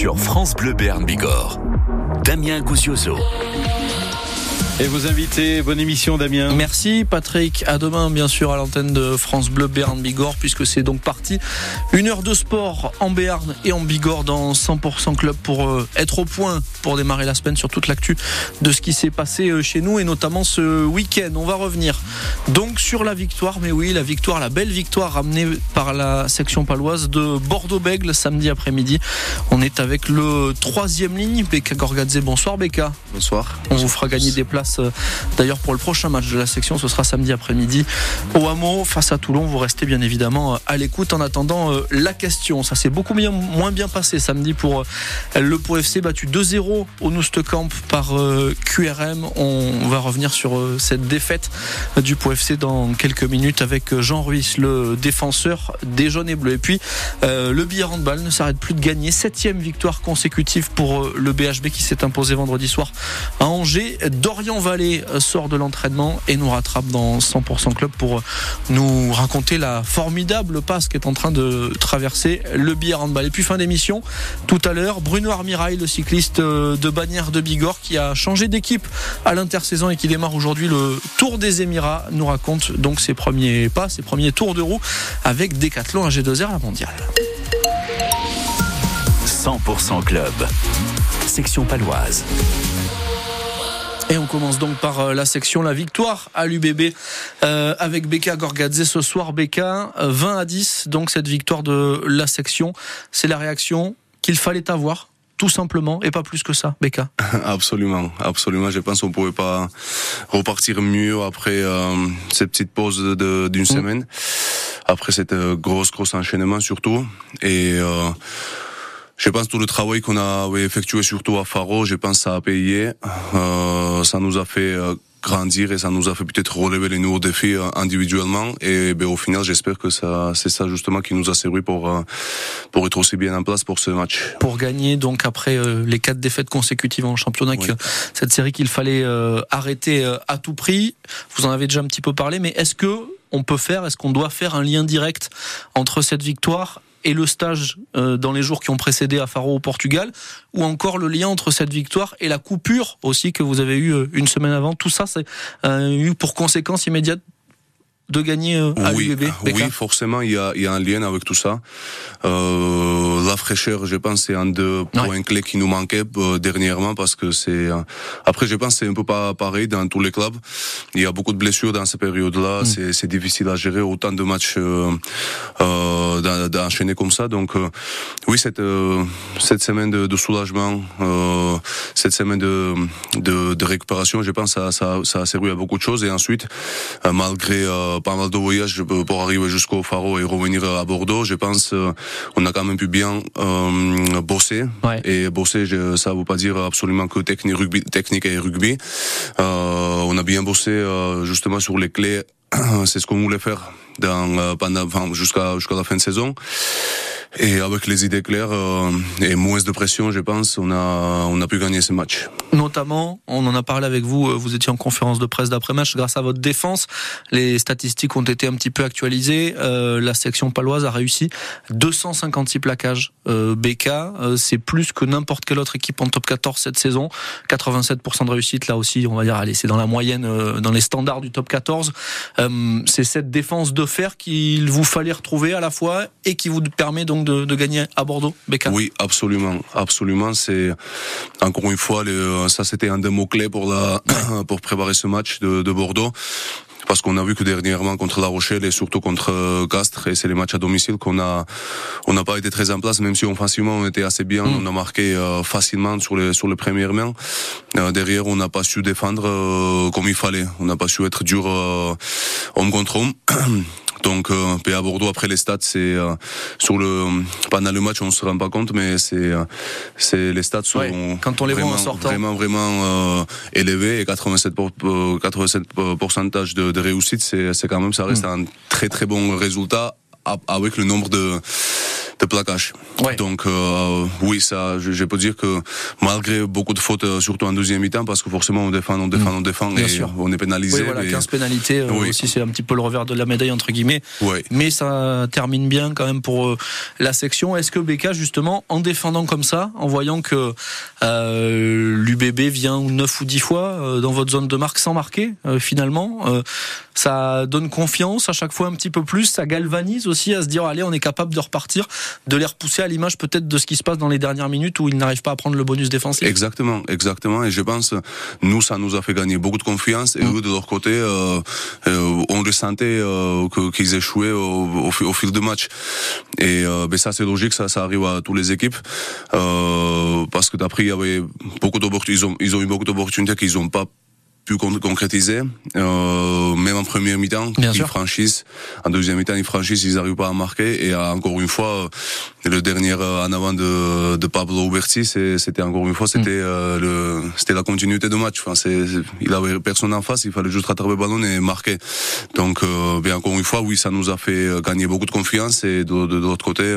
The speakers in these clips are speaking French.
sur France Bleu Bern Bigorre. Damien Gousioso. Et vos invités, bonne émission Damien. Merci Patrick, à demain bien sûr à l'antenne de France Bleu Béarn Bigorre puisque c'est donc parti. Une heure de sport en Béarn et en Bigorre dans 100% Club pour euh, être au point pour démarrer la semaine sur toute l'actu de ce qui s'est passé euh, chez nous et notamment ce week-end. On va revenir donc sur la victoire, mais oui la victoire, la belle victoire ramenée par la section paloise de Bordeaux-Bègle samedi après-midi. On est avec le troisième ligne, Becca Gorgadze. Bonsoir Becca. Bonsoir. On vous fera gagner des places euh, d'ailleurs pour le prochain match de la section. Ce sera samedi après-midi au Hameau face à Toulon. Vous restez bien évidemment euh, à l'écoute en attendant euh, la question. Ça s'est beaucoup moins bien passé samedi pour le Pau FC battu 2-0 au Noustecamp par QRM. On va revenir sur cette défaite du Pau FC dans quelques minutes avec Jean Ruiz, le défenseur des jaunes et bleus. Et puis le billard handball ne s'arrête plus de gagner. Septième victoire consécutive pour le BHB qui s'est imposé vendredi soir à Angers. Dorian Vallée euh, sort de l'entraînement et nous rattrape dans 100% Club pour euh, nous raconter la formidable passe qui est en train de traverser le billard handball. Et puis fin d'émission, tout à l'heure, Bruno Armirail, le cycliste euh, de Bagnères de Bigorre qui a changé d'équipe à l'intersaison et qui démarre aujourd'hui le Tour des Émirats, nous raconte donc ses premiers pas, ses premiers tours de roue avec Decathlon à G2R la mondiale. 100% Club, section paloise. Et on commence donc par euh, la section La Victoire à l'UBB euh, avec Beka Gorgadze ce soir. Beka, 20 à 10, donc cette victoire de la section. C'est la réaction qu'il fallait avoir tout simplement et pas plus que ça, Beka. Absolument, absolument. Je pense qu'on pouvait pas repartir mieux après euh, cette petite pause d'une mm. semaine, après cette euh, grosse grosse enchaînement surtout et euh, je pense tout le travail qu'on a effectué surtout à Faro, je pense ça a payé. Euh, ça nous a fait euh, grandir et ça nous a fait peut-être relever les nouveaux défis euh, individuellement. Et ben, au final j'espère que ça c'est ça justement qui nous a servi pour euh, pour être aussi bien en place pour ce match. Pour gagner donc après les quatre défaites consécutives en championnat cette série qu'il fallait arrêter à tout prix. Vous en avez déjà un petit peu parlé mais est-ce que on peut faire est-ce qu'on doit faire un lien direct entre cette victoire et le stage euh, dans les jours qui ont précédé à Faro au Portugal, ou encore le lien entre cette victoire et la coupure aussi que vous avez eu euh, une semaine avant. Tout ça, c'est euh, eu pour conséquence immédiate de gagner euh, à oui, Oui, forcément, il y a, il y a un lien avec tout ça. Euh, la fraîcheur, je pense, c'est un des points clés qui nous manquait euh, dernièrement parce que c'est. Euh, après, je pense, c'est un peu pas pareil dans tous les clubs. Il y a beaucoup de blessures dans cette période-là. Mm. C'est difficile à gérer autant de matchs euh, d'enchaîner comme ça. Donc, oui, cette cette semaine de, de soulagement, cette semaine de, de, de récupération, je pense, ça, ça, ça a servi à beaucoup de choses. Et ensuite, malgré pas mal de voyages pour arriver jusqu'au Faro et revenir à Bordeaux. Je pense euh, on a quand même pu bien euh, bosser. Et bosser, je, ça veut pas dire absolument que technique, rugby, technique et rugby. Euh, on a bien bossé euh, justement sur les clés. C'est ce qu'on voulait faire dans, euh, pendant, enfin, jusqu'à jusqu'à la fin de saison. Et avec les idées claires euh, et moins de pression, je pense, on a on a pu gagner ce match. Notamment, on en a parlé avec vous. Euh, vous étiez en conférence de presse d'après-match. Grâce à votre défense, les statistiques ont été un petit peu actualisées. Euh, la section paloise a réussi 256 plaquages. BK, c'est plus que n'importe quelle autre équipe en top 14 cette saison. 87% de réussite, là aussi, on va dire, allez, c'est dans la moyenne, dans les standards du top 14. c'est cette défense de fer qu'il vous fallait retrouver à la fois et qui vous permet donc de, de gagner à Bordeaux, Becca Oui, absolument, absolument. C'est encore une fois, ça c'était un des mots clés pour la pour préparer ce match de, de Bordeaux parce qu'on a vu que dernièrement contre La Rochelle et surtout contre euh, Castres, et c'est les matchs à domicile qu'on a, on n'a pas été très en place, même si offensivement on était assez bien, mm. on a marqué euh, facilement sur les sur les premières mains. Euh, derrière, on n'a pas su défendre comme il fallait, on n'a pas su être dur homme contre homme. Donc euh, à Bordeaux après les stats c'est euh, sur le pendant le match on se rend pas compte mais c'est euh, c'est les stats sont quand on les vraiment, voit en sortant vraiment vraiment euh, élevés et 87 87 pourcentage de, de réussite c'est c'est quand même ça reste mm. un très très bon résultat avec le nombre de de plaquage. Donc oui, ça, je, peux dire que malgré beaucoup de fautes, surtout en deuxième mi-temps, parce que forcément on défend, on défend, on défend, et on est pénalisé. Oui, voilà, 15 pénalités aussi, c'est un petit peu le revers de la médaille entre guillemets. Mais ça termine bien quand même pour la section. Est-ce que Becca justement, en défendant comme ça, en voyant que l'UBB vient 9 ou 10 fois dans votre zone de marque sans marquer finalement, ça donne confiance à chaque fois un petit peu plus, ça galvanise aussi à se dire allez on est capable de repartir, de les repousser à l'image peut-être de ce qui se passe dans les dernières minutes où ils n'arrivent pas à prendre le bonus défensif. Exactement, exactement. Et je pense nous ça nous a fait gagner beaucoup de confiance et mm. eux de leur côté euh, euh, on ressentait euh, qu'ils échouaient au, au, fil de match. Et euh, ben ça c'est logique, ça ça arrive à toutes les équipes euh, parce que d'après il y avait beaucoup d'opportunités, ils ont, ils ont eu beaucoup d'opportunités qu'ils n'ont pas pu concrétiser. Euh, même en première mi-temps, ils franchissent. En deuxième mi-temps, ils franchissent, ils n'arrivent pas à marquer. Et euh, encore une fois, le dernier euh, en avant de, de Pablo Uberti, c'était encore une fois, c'était mm. euh, le, c'était la continuité de match. Enfin, c'est, il avait personne en face, il fallait juste rattraper le ballon et marquer. Donc, euh, bien encore une fois, oui, ça nous a fait gagner beaucoup de confiance. Et de, de, de l'autre côté,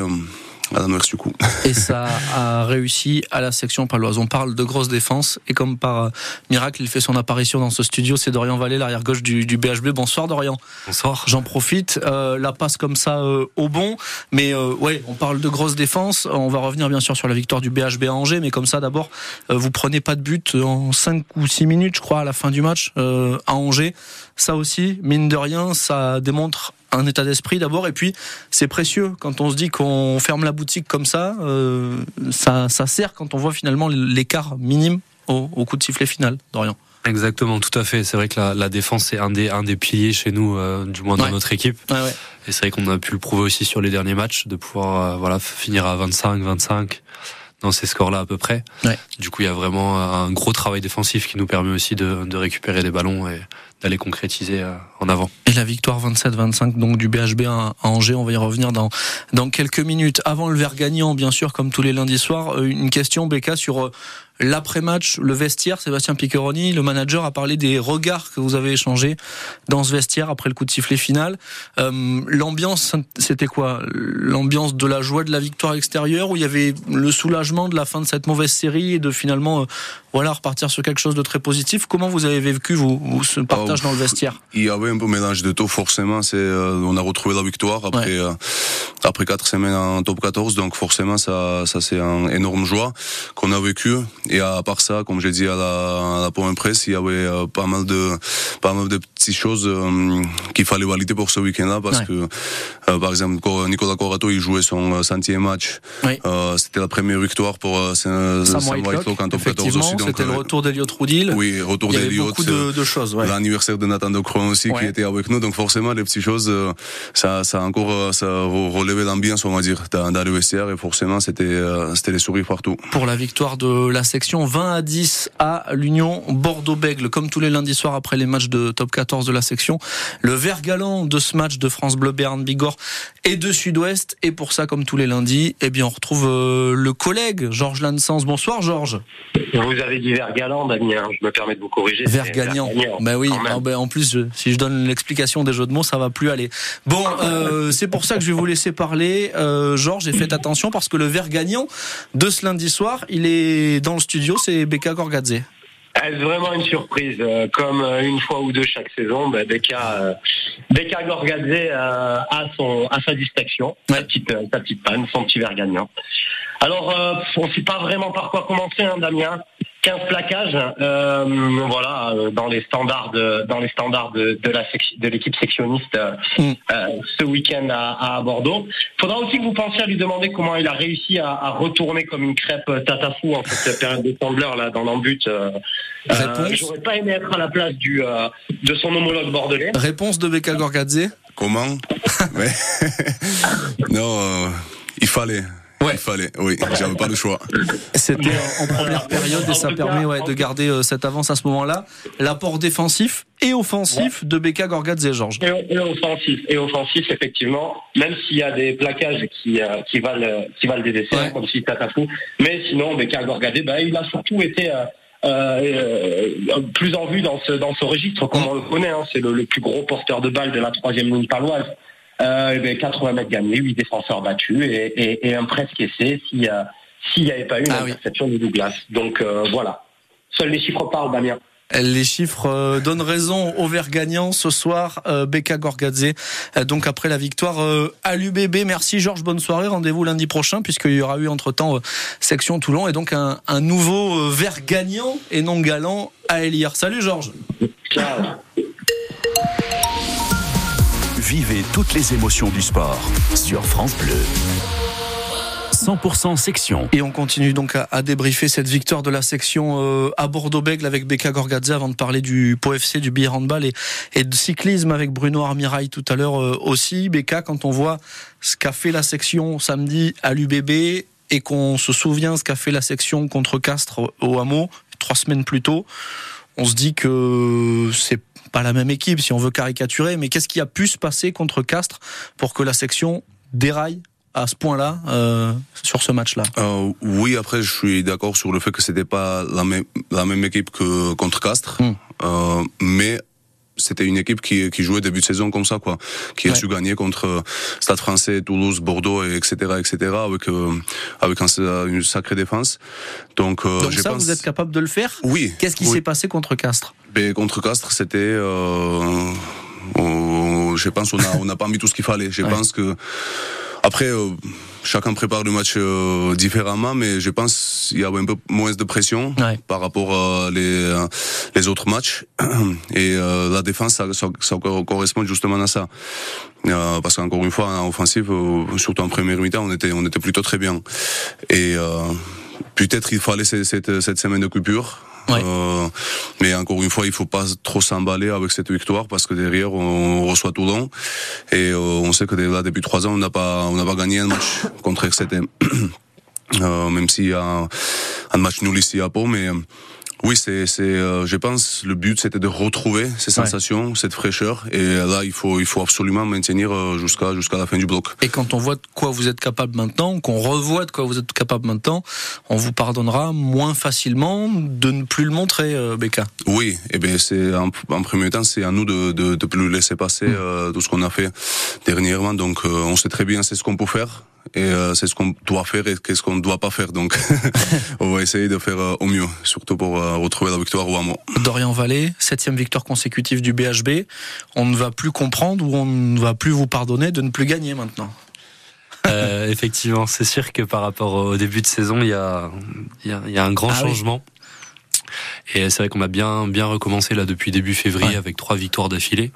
et ça a réussi à la section paloise. On parle de grosse défense et comme par miracle, il fait son apparition dans ce studio. C'est Dorian Vallée, l'arrière gauche du, du, BHB. Bonsoir Dorian. Bonsoir. J'en profite. Euh, la passe comme ça euh, au bon. Mais euh, ouais, on parle de grosse défense. On va revenir bien sûr sur la victoire du BHB à Angers. Mais comme ça, d'abord, vous prenez pas de but en 5 ou 6 minutes, je crois, à la fin du match à Angers. Ça aussi, mine de rien, ça démontre un état d'esprit d'abord, et puis c'est précieux quand on se dit qu'on ferme la boutique comme ça, euh, ça, ça sert quand on voit finalement l'écart minime au, coup de sifflet final, Dorian. Exactement, tout à fait. C'est vrai que la, défense est un des, un des piliers chez nous, euh, du moins dans notre équipe. Et c'est vrai qu'on a pu le prouver aussi sur les derniers matchs, de pouvoir euh, voilà finir à 25, 25 dans ces scores-là à peu près. Du coup, il y a vraiment un gros travail défensif qui nous permet aussi de, de récupérer des ballons et d'aller concrétiser euh, en avant. Et la victoire 27-25 donc du BHB à Angers, on va y revenir dans dans quelques minutes. Avant le verre gagnant, bien sûr, comme tous les lundis soirs, euh, une question Becca sur euh, L'après-match, le vestiaire, Sébastien Piccheroni, le manager a parlé des regards que vous avez échangés dans ce vestiaire après le coup de sifflet final. Euh, l'ambiance, c'était quoi? L'ambiance de la joie de la victoire extérieure où il y avait le soulagement de la fin de cette mauvaise série et de finalement euh, voilà repartir sur quelque chose de très positif? Comment vous avez vécu vous, ce partage dans le vestiaire? Il y avait un peu mélange de tout. Forcément, c'est euh, on a retrouvé la victoire après après quatre semaines en top 14, donc forcément ça ça c'est un énorme joie qu'on a vécu. Et à part ça, comme j'ai dit à la, à la point presse, il y avait euh, pas mal de pas mal de petites choses euh, qu'il fallait valider pour ce week-end-là, parce que euh, par exemple Nicolas Corato il jouait son centième match. c'était la première victoire pour Sam, Whitelock en top 14 aussi. C'était le retour d'Eliott Roudil. Oui, retour d'Eliott. Beaucoup de, de choses. Ouais. L'anniversaire de Nathan Decron aussi qui était avec nous, donc forcément les petites choses, ça ça a encore ça relevé l'ambiance on va dire dans, dans le vestiaire et forcément c'était c'était les sourires partout. Pour la victoire de la section 20 à 10 à l'Union Bordeaux-Bègle. Comme tous les lundis soirs après les matchs de top 14 de la section, le vert galant de ce match de France Bleu Berne Bigorre et de Sud-Ouest. Et pour ça, comme tous les lundis, eh bien, on retrouve euh, le collègue Georges Lansens. Bonsoir Georges. Vous avez dit vert galant, Damien. Je me permets de vous corriger. Vert gagnant. Ben oui. Ah ben, en plus, si je donne l'explication des jeux de mots, ça va plus aller. Bon, euh, c'est pour ça que je vais vous laisser parler. Euh, Georges, et faites attention parce que le vert gagnant de ce lundi soir, il est dans le studio, c'est Becca Gorgadze. Est-ce vraiment une surprise euh, Comme euh, une fois ou deux chaque saison, bah, Becca, Becca Gorgadze a, son, a sa distraction, sa, petite, sa petite panne, son petit verre gagnant. Alors, on ne sait pas vraiment par quoi commencer, hein, Damien. 15 plaquages, euh, voilà, euh, dans les standards de, dans les standards de, de la de l'équipe sectionniste euh, mm. euh, ce week-end à, à, Bordeaux. Faudra aussi que vous pensiez à lui demander comment il a réussi à, à retourner comme une crêpe tatafou en cette période de Tumblr là dans l'embut. Euh, J'aurais pas aimé être à la place du de son homologue bordelais. Réponse de Becca Gorgadze. Comment Non, il fallait. Ouais. Il fallait, oui, j'avais pas le choix. C'était en première période et ça permet ouais, de garder euh, cette avance à ce moment-là. L'apport défensif et offensif de Becca Gorgadze et Georges. Et, offensif, et offensif effectivement, même s'il y a des plaquages qui, euh, qui valent qui valent des décès, comme si Tatafou. Mais sinon, Becca Gorgadze, bah, il a surtout été euh, euh, plus en vue dans ce dans ce registre, comme on le connaît. Hein, c'est le, le, plus gros porteur de balles de la troisième ligne paloise. Euh, 80 mètres gagnés, 8 défenseurs battus et, et, un presque essai s'il n'y avait pas eu une ah interception de Douglas. Donc voilà. Seuls les chiffres parlent, Damien. Les chiffres euh, donnent raison au vert gagnant ce soir, euh, Beka Gorgadze. Euh, donc après la victoire à l'UBB. Merci Georges, bonne soirée. Rendez-vous lundi prochain puisqu'il y aura eu entre-temps section Toulon et donc un, nouveau vert gagnant et non galant à Eliar. Salut Georges. Vivez toutes les émotions du sport sur France Bleu. 100% section. Et on continue donc à, débriefer cette victoire de la section euh, à Bordeaux-Bègle avec Becca Gorgadze avant de parler du POFC, du billard handball et, de cyclisme avec Bruno Armirail tout à l'heure euh, aussi. Becca, quand on voit ce qu'a fait la section samedi à l'UBB et qu'on se souvient ce qu'a fait la section contre Castres au Hameau trois semaines plus tôt, on se dit que c'est pas la même équipe si on veut caricaturer, mais qu'est-ce qui a pu se passer contre Castres pour que la section déraille à ce point-là euh, sur ce match-là? Euh, Oui, après je suis d'accord sur le fait que c'était pas la même la même équipe que contre Castres, hmm. euh, mais c'était une équipe qui, qui jouait début de saison comme ça, quoi, qui a su gagner contre Stade Français, Toulouse, Bordeaux, et etc., etc., avec euh, avec un, une sacrée défense. Donc, euh, Donc ça, vous êtes capable de le faire? Oui. Qu'est-ce qui s'est passé contre Castres? Ben, contre Castres, c'était, euh, je pense, on n'a pas mis tout ce qu'il fallait. Je pense que après, euh, chacun prépare le match euh, différemment, mais je pense qu'il y a un peu moins de pression par rapport à les, les autres matchs. Et euh, la défense, ça, ça, correspond justement à ça. parce qu'encore une fois, en offensive, surtout en première mi-temps, on était, on était plutôt très bien. Et peut-être il fallait cette, cette, cette semaine de coupure euh, mais encore une fois, il faut pas trop s'emballer avec cette victoire parce que derrière on reçoit Toulon et euh, on sait que là depuis trois ans on n'a pas on n'a pas gagné un match contre XTM. euh, même s'il y a un, match nul ici à Pau, mais oui, c'est, c'est, euh, je pense, le but c'était de retrouver ces sensations, cette fraîcheur, et là il faut, il faut absolument maintenir euh, jusqu'à jusqu'à la fin du bloc. Et quand on voit de quoi vous êtes capable maintenant, qu'on revoit de quoi vous êtes capable maintenant, on vous pardonnera moins facilement de ne plus le montrer, euh, Becca. Oui, et eh bien c'est en, premier temps c'est à nous de, de, de plus laisser passer mm. euh, tout ce qu'on a fait dernièrement. Donc on sait très bien c'est ce qu'on peut faire et euh, c'est ce qu'on doit faire et qu'est-ce qu'on ne doit pas faire. Donc, on va essayer de faire euh, au mieux, surtout pour euh, retrouver la victoire au Hameau. Dorian Vallée, septième victoire consécutive du BHB. On ne va plus comprendre ou on ne va plus vous pardonner de ne plus gagner maintenant. Euh, effectivement, c'est sûr que par rapport au début de saison, il y a, il y a, y a un grand ah changement. Et c'est vrai qu'on a bien bien recommencé là depuis début février avec trois victoires d'affilée.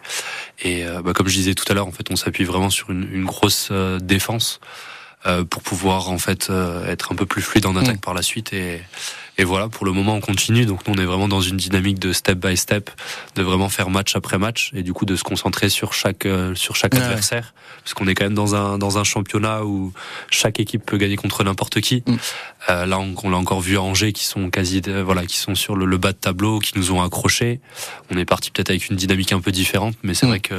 Et bah, comme je disais tout à l'heure, en fait, on s'appuie vraiment sur une, une grosse défense. Euh, pour pouvoir en fait euh, être un peu plus fluide en attaque mm. par la suite et, et voilà pour le moment on continue donc nous on est vraiment dans une dynamique de step by step de vraiment faire match après match et du coup de se concentrer sur chaque euh, sur chaque adversaire parce qu'on est quand même dans un dans un championnat où chaque équipe peut gagner contre n'importe qui mm. euh, là on, on l'a encore vu à Angers qui sont quasi voilà qui sont sur le, le, bas de tableau qui nous ont accrochés on est parti peut-être avec une dynamique un peu différente mais c'est mm. vrai que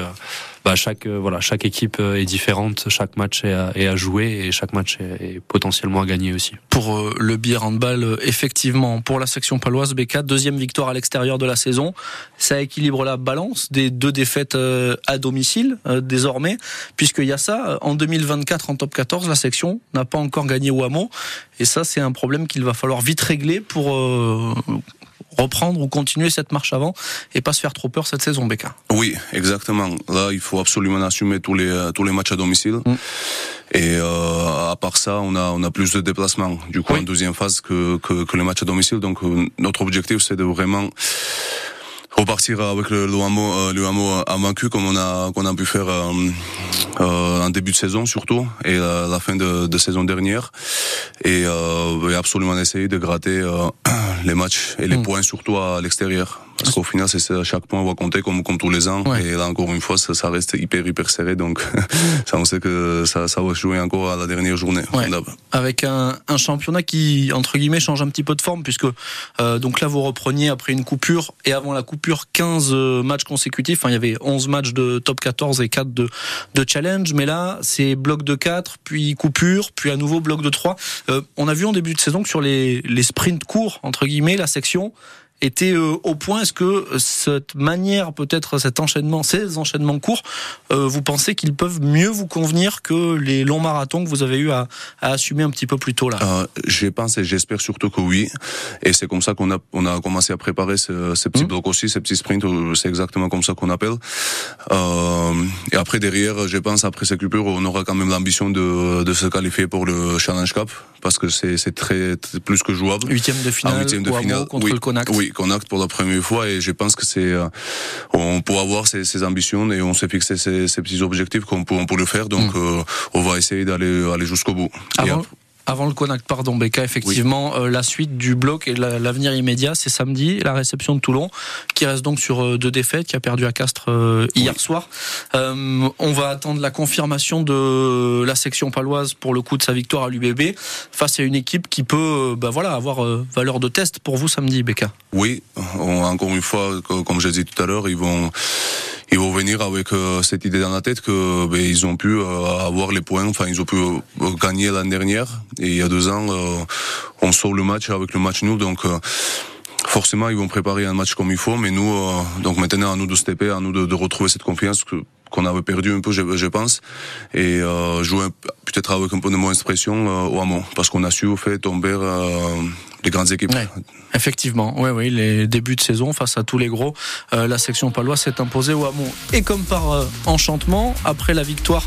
bah, chaque euh, voilà chaque équipe euh, est différente, chaque match est à, jouer et chaque match est, potentiellement à gagner aussi. Pour euh, le bière handball, effectivement, pour la section paloise, B4, deuxième victoire à l'extérieur de la saison, ça équilibre la balance des deux défaites à domicile désormais, puisqu'il y a ça en 2024 en top 14, la section n'a pas encore gagné au hameau, et ça c'est un problème qu'il va falloir vite régler pour reprendre ou continuer cette marche avant et pas se faire trop peur cette saison, Becca. Oui, exactement. Là, il faut absolument assumer tous les tous les matchs à domicile. Mm. Et euh, à part ça, on a on a plus de déplacements. Du coup, en deuxième phase que, que que les matchs à domicile. Donc euh, notre objectif, c'est de vraiment repartir avec le, le hameau, euh, le hameau vaincu comme on a qu'on a pu faire euh, euh, en début de saison surtout et la, la fin de, de, saison dernière et, euh, et absolument essayer de gratter les matchs et les mm. points surtout à l'extérieur. Parce qu'au final, c'est chaque point va compter comme, comme tous les ans. Et là, encore une fois, ça, ça reste hyper, hyper serré. Donc, ça, on sait que ça, ça va jouer encore à la dernière journée. Avec un, un, championnat qui, entre guillemets, change un petit peu de forme, puisque euh, donc là, vous repreniez après une coupure, et avant la coupure, 15 euh, matchs consécutifs. Enfin, il y avait 11 matchs de top 14 et 4 de, de challenge. Mais là, c'est bloc de 4, puis coupure, puis à nouveau bloc de 3. Euh, on a vu en début de saison que sur les, les sprints courts, entre guillemets, la section était au point. Est-ce que cette manière, peut-être cet enchaînement, ces enchaînements courts, vous pensez qu'ils peuvent mieux vous convenir que les longs marathons que vous avez eu à, assumer un petit peu plus tôt là? Je pense et j'espère surtout que oui. Et c'est comme ça qu'on a, on a commencé à préparer ce, ces petits mmh. blocs aussi, ces petits sprints. C'est exactement comme ça qu'on appelle. et après derrière, je pense après cette coupure, on aura quand même l'ambition de, de se qualifier pour le Challenge Cup parce que c'est très, plus que jouable. Huitième de finale, huitième de finale contre oui, le Connacht. Oui, Connacht pour la première fois et je pense que c'est euh, on peut avoir ces, ces, ambitions et on s'est fixé ces, ces, petits objectifs qu'on peut, on peut le faire donc mm. euh, on va essayer d'aller aller jusqu'au bout. Avant le Connacht, pardon, Becca, effectivement, euh, la suite du bloc et l'avenir immédiat, c'est samedi, la réception de Toulon, qui reste donc sur euh, deux défaites, qui a perdu à Castres euh, hier soir. on va attendre la confirmation de la section paloise pour le coup de sa victoire à l'UBB face à une équipe qui peut, bah voilà, avoir valeur de test pour vous samedi, Becca. Oui, encore une fois, comme je l'ai dit tout à l'heure, ils vont ils vont venir avec euh, cette idée dans la tête que ben, ils ont pu euh, avoir les points, enfin ils ont pu euh, gagner l'année dernière. Et il y a deux ans on sort le match avec le match nul. Donc forcément ils vont préparer un match comme il faut. Mais nous donc maintenant à nous de stepper, à nous de, de retrouver cette confiance que qu'on avait perdu un peu, je, je pense, et euh, jouer peut-être avec un peu de moins d'expression euh, au Hamon, parce qu'on a su au fait tomber les grandes équipes. effectivement, oui, oui, les débuts de saison face à tous les gros, euh, la section paloise s'est imposée au Hamon. Et comme par euh, enchantement, après la victoire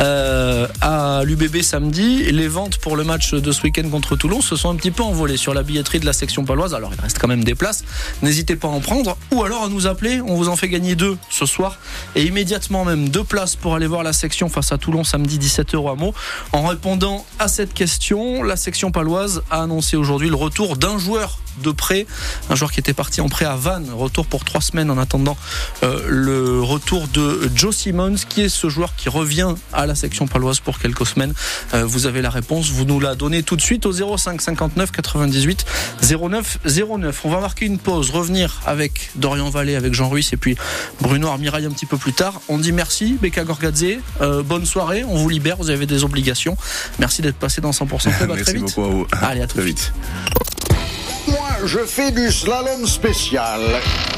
euh, à l'UBB samedi, les ventes pour le match de ce week-end contre Toulon se sont un petit peu envolées sur la billetterie de la section paloise. Alors il reste quand même des places, n'hésitez pas à en prendre, ou alors à nous appeler, on vous en fait gagner deux ce soir, et immédiatement même deux places pour aller voir la section face à Toulon samedi 17h au Hamon. En répondant à cette question, la section paloise a annoncé aujourd'hui le retour d'un joueur de prêt, un joueur qui était parti en prêt à Vannes, retour pour trois semaines en attendant euh, le retour de Joe Simmons, qui est ce joueur qui revient à la section paloise pour quelques semaines. Euh, vous avez la réponse, vous nous la donnez tout de suite au 05 59 98 09 09. On va marquer une pause, revenir avec Dorian Vallée, avec Jean Ruiz et puis Bruno Armirail un petit peu plus tard. On dit merci, Becca Gorgadze, euh, bonne soirée, on vous libère, vous avez des obligations. Merci d'être passé dans 100% Club, à très vite. Beaucoup à vous. Allez, à très vite. Moi, je fais du slalom spécial.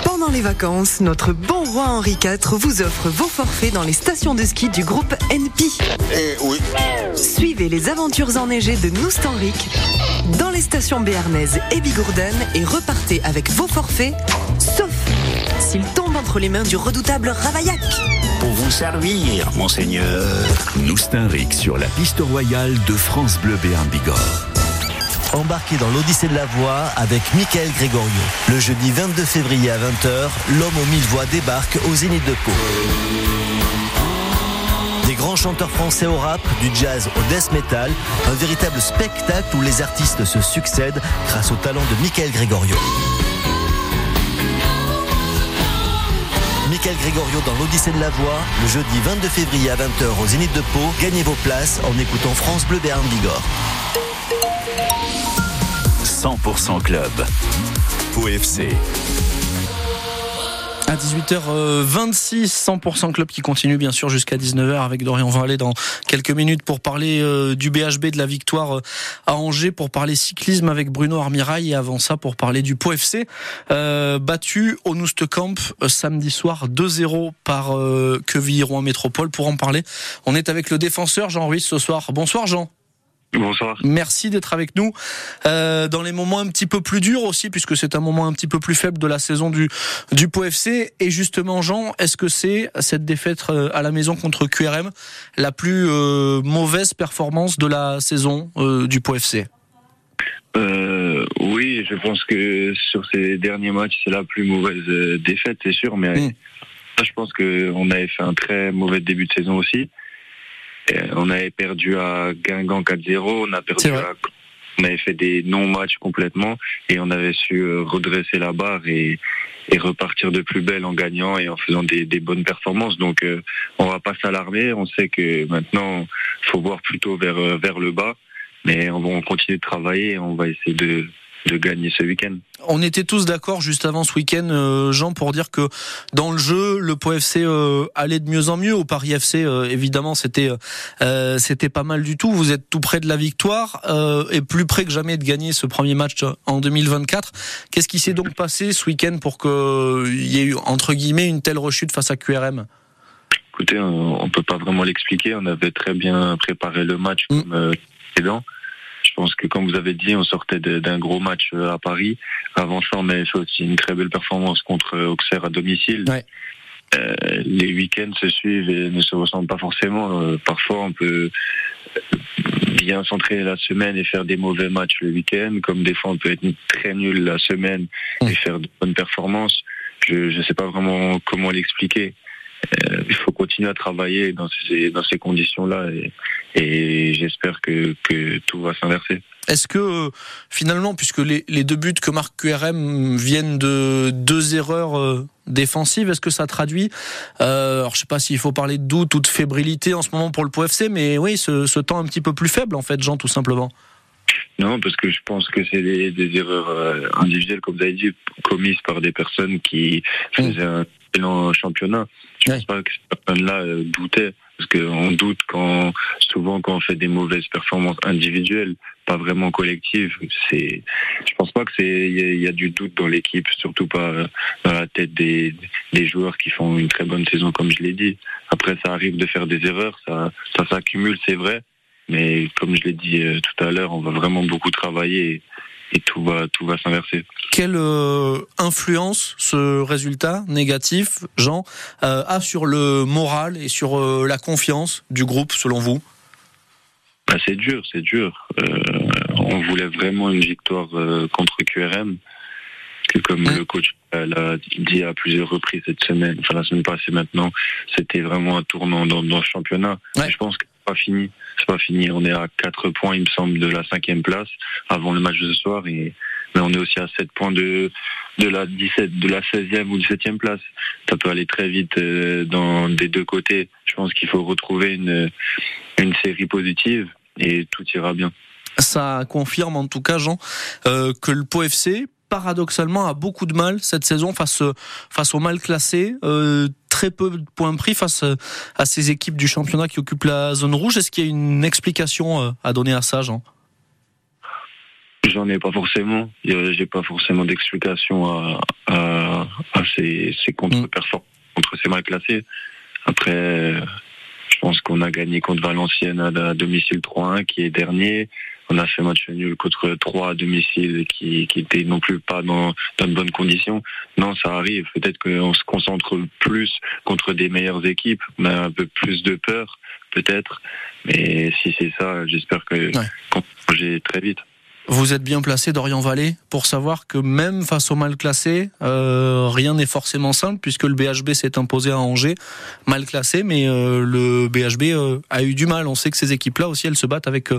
Pendant les vacances, notre bon roi Henri IV vous offre vos forfaits dans les stations de ski du groupe NP. Eh oui. Suivez les aventures enneigées de Noustanric dans les stations béarnaises et Bigourdan et repartez avec vos forfaits, sauf s'ils tombent entre les mains du redoutable Ravaillac. Pour vous servir, monseigneur. Noustinric sur la piste royale de France Bleu Béarn Bigorre embarqué dans l'Odyssée de la Voix avec Michael Gregorio. Le jeudi 22 février à 20h, l'homme aux mille voix débarque au Zénith de Pau. Des grands chanteurs français au rap, du jazz au death metal, un véritable spectacle où les artistes se succèdent grâce au talent de Michael Gregorio. Michael Gregorio dans l'Odyssée de la Voix, le jeudi 22 février à 20h au Zénith de Pau. Gagnez vos places en écoutant France Bleu Béarn Bigorre. 100% Club. OFC. À 18h26, 100% Club qui continue bien sûr jusqu'à 19h avec Dorian Vallée dans quelques minutes pour parler euh, du BHB, de la victoire euh, à Angers, pour parler cyclisme avec Bruno Armirail et avant ça pour parler du POFC FC euh, battu au Noustecamp samedi soir 2-0 par Quevilly-Rouen Métropole. Pour en parler, on est avec le défenseur Jean Ruiz ce soir. Bonsoir Jean. Bonsoir. Merci d'être avec nous euh, dans les moments un petit peu plus durs aussi, puisque c'est un moment un petit peu plus faible de la saison du du POFC. Et justement, Jean, est-ce que c'est cette défaite euh, à la maison contre QRM la plus euh, mauvaise performance de la saison euh, du POFC oui, je pense que sur ces derniers matchs, c'est la plus mauvaise défaite, c'est sûr, mais mmh. je pense qu'on avait fait un très mauvais début de saison aussi. Euh, on avait perdu à Guingamp 4-0, on a perdu on avait fait des non-matchs complètement et on avait su euh, redresser la barre et, repartir de plus belle en gagnant et en faisant des, bonnes performances. Donc euh, on va pas s'alarmer, on sait que maintenant faut voir plutôt vers vers le bas, mais on va continuer de travailler et on va essayer de de gagner ce week-end. On était tous d'accord juste avant ce week-end, euh, Jean, pour dire que dans le jeu, le Po FC euh, allait de mieux en mieux. Au Paris FC, euh, évidemment, c'était c'était pas mal du tout. Vous êtes tout près de la victoire et plus près que jamais de gagner ce premier match en 2024. Qu'est-ce qui s'est donc passé ce week-end pour qu'il y ait eu entre guillemets une telle rechute face à QRM Écoutez, on, on peut pas vraiment l'expliquer. On avait très bien préparé le match mm. comme précédent. Je pense que, comme vous avez dit, on sortait d'un gros match euh, à Paris. Avant ça, on avait fait aussi une très belle performance contre Auxerre à domicile. Euh, les week-ends se suivent et ne se ressemblent pas forcément. Euh, parfois, on peut bien centrer la semaine et faire des mauvais matchs le week-end, comme des fois on peut être très nul la semaine et faire de bonnes performances. Je ne sais pas vraiment comment l'expliquer. Euh, il faut continuer à travailler dans ces, conditions-là et, j'espère que, tout va s'inverser. Est-ce que euh, finalement, puisque les, les, deux buts que marque QRM viennent de deux erreurs euh, défensives, est-ce que ça traduit euh, Alors je sais pas s'il faut parler de doute ou de fébrilité en ce moment pour le POFC, mais oui, ce, ce temps un petit peu plus faible en fait, Jean, tout simplement. Non, parce que je pense que c'est des, des, erreurs individuelles, comme vous avez dit, commises par des personnes qui faisaient un excellent championnat. Je ne pense pas que ces personnes-là euh, doutaient, parce qu'on doute quand souvent quand on fait des mauvaises performances individuelles, pas vraiment collectives. C'est, je pense pas que c'est il y, a du doute dans l'équipe, surtout pas euh, dans la tête des, des joueurs qui font une très bonne saison, comme je l'ai dit. Après, ça arrive de faire des erreurs, ça, ça s'accumule, c'est vrai. Mais comme je l'ai dit euh, tout à l'heure, on va vraiment beaucoup travailler et tout va tout va s'inverser. Quelle euh, influence ce résultat négatif, Jean, euh, a sur le moral et sur euh, la confiance du groupe, selon vous? Bah, C'est dur, c'est dur. on voulait vraiment une victoire contre QRM, que comme mmh. le coach l'a dit à plusieurs reprises cette semaine, enfin la semaine passée maintenant, c'était vraiment un tournant dans, dans le championnat. Je pense que pas fini c'est pas fini. On est à 4 points, il me semble, de la cinquième place avant le match de ce soir. Et, mais on est aussi à 7 points de, de la 17, de la 16e ou 17e place. Ça peut aller très vite euh, dans des deux côtés. Je pense qu'il faut retrouver une, une série positive et tout ira bien. Ça confirme en tout cas, Jean, euh, que le POFC FC, paradoxalement, a beaucoup de mal cette saison face, face aux mal classés. Euh, très peu de points pris face à ces équipes du championnat qui occupent la zone rouge. Est-ce qu'il y a une explication euh, à donner à ça, Jean? J'en ai pas forcément. J'ai pas forcément d'explication à, à, ces, contre-performances, contre ces mal classés. Après, je pense qu'on a gagné contre Valenciennes à domicile 3-1, qui est dernier. On a fait match nul contre 3 à domicile qui, qui était non plus pas dans, dans de bonnes conditions. Non, ça arrive. Peut-être qu'on se concentre plus contre des meilleures équipes. On a un peu plus de peur, peut-être. Mais si c'est ça, j'espère que qu'on va très vite. Vous êtes bien placé, Dorian Vallée, pour savoir que même face aux mal classés, euh, rien n'est forcément simple, puisque le BHB s'est imposé à Angers, mal classé, mais euh, le BHB euh, a eu du mal. On sait que ces équipes-là aussi, elles se battent avec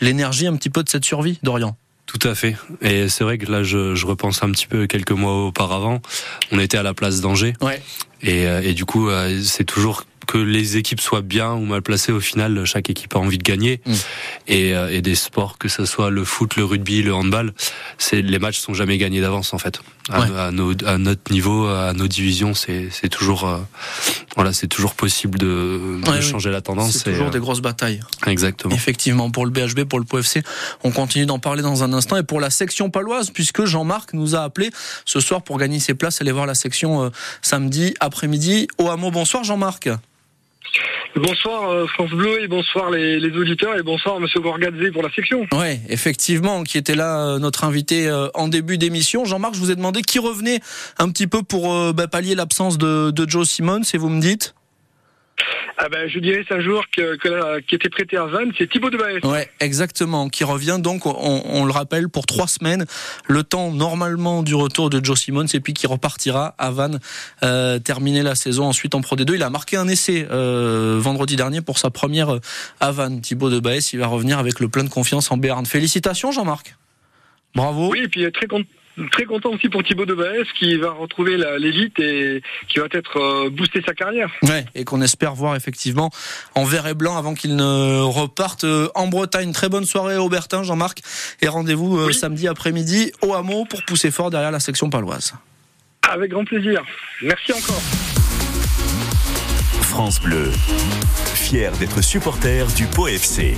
l'énergie un petit peu de cette survie, Dorian. Tout à fait. Et c'est vrai que là, je, je, repense un petit peu quelques mois auparavant. On était à la place d'Angers. Ouais. Et, et, du coup, c'est toujours que les équipes soient bien ou mal placées, au final, chaque équipe a envie de gagner. Mm. Et, euh, et, des sports, que ce soit le foot, le rugby, le handball, c'est les matchs sont jamais gagnés d'avance en fait. À, nos, à, notre niveau, à nos divisions, c'est toujours euh, voilà, c'est toujours possible de, de changer la tendance. C'est toujours des grosses batailles. Exactement. Effectivement, pour le BHB, pour le POFC, on continue d'en parler dans un instant. Et pour la section paloise, puisque Jean-Marc nous a appelé ce soir pour gagner ses places, aller voir la section euh, samedi après-midi au hameau. Bonsoir Jean-Marc. Bonsoir euh, France Bleu et bonsoir les, auditeurs et bonsoir Monsieur Gorgadze pour la section. Oui, effectivement, qui était là euh, notre invité euh, en début d'émission. Jean-Marc, je vous ai demandé qui revenait un petit peu pour bah, pallier l'absence de, Joe Simmons et vous me dites ah ben, je dirais c'est un joueur que, qui était prêté à Vannes, c'est Thibaut de Baez. Ouais, exactement, qui revient donc, on, le rappelle, pour trois semaines, le temps normalement du retour de Joe Simmons, et puis qui repartira à Vannes, euh, terminer la saison ensuite en Pro D2. Il a marqué un essai euh, vendredi dernier pour sa première euh, à Vannes. Thibaut de Baez, il va revenir avec le plein de confiance en Béarn. Félicitations Jean-Marc. Bravo. Oui, et puis très content très content aussi pour Thibaut de Baez qui va retrouver l'élite et qui va être euh, booster sa carrière. Ouais, et qu'on espère voir effectivement en vert et blanc avant qu'il ne reparte euh, en Bretagne. Très bonne soirée Aubertin, Jean-Marc, et rendez-vous euh, samedi après-midi au hameau pour pousser fort derrière la section paloise. Avec grand plaisir. Merci encore. France Bleu, fier d'être supporter du POFC.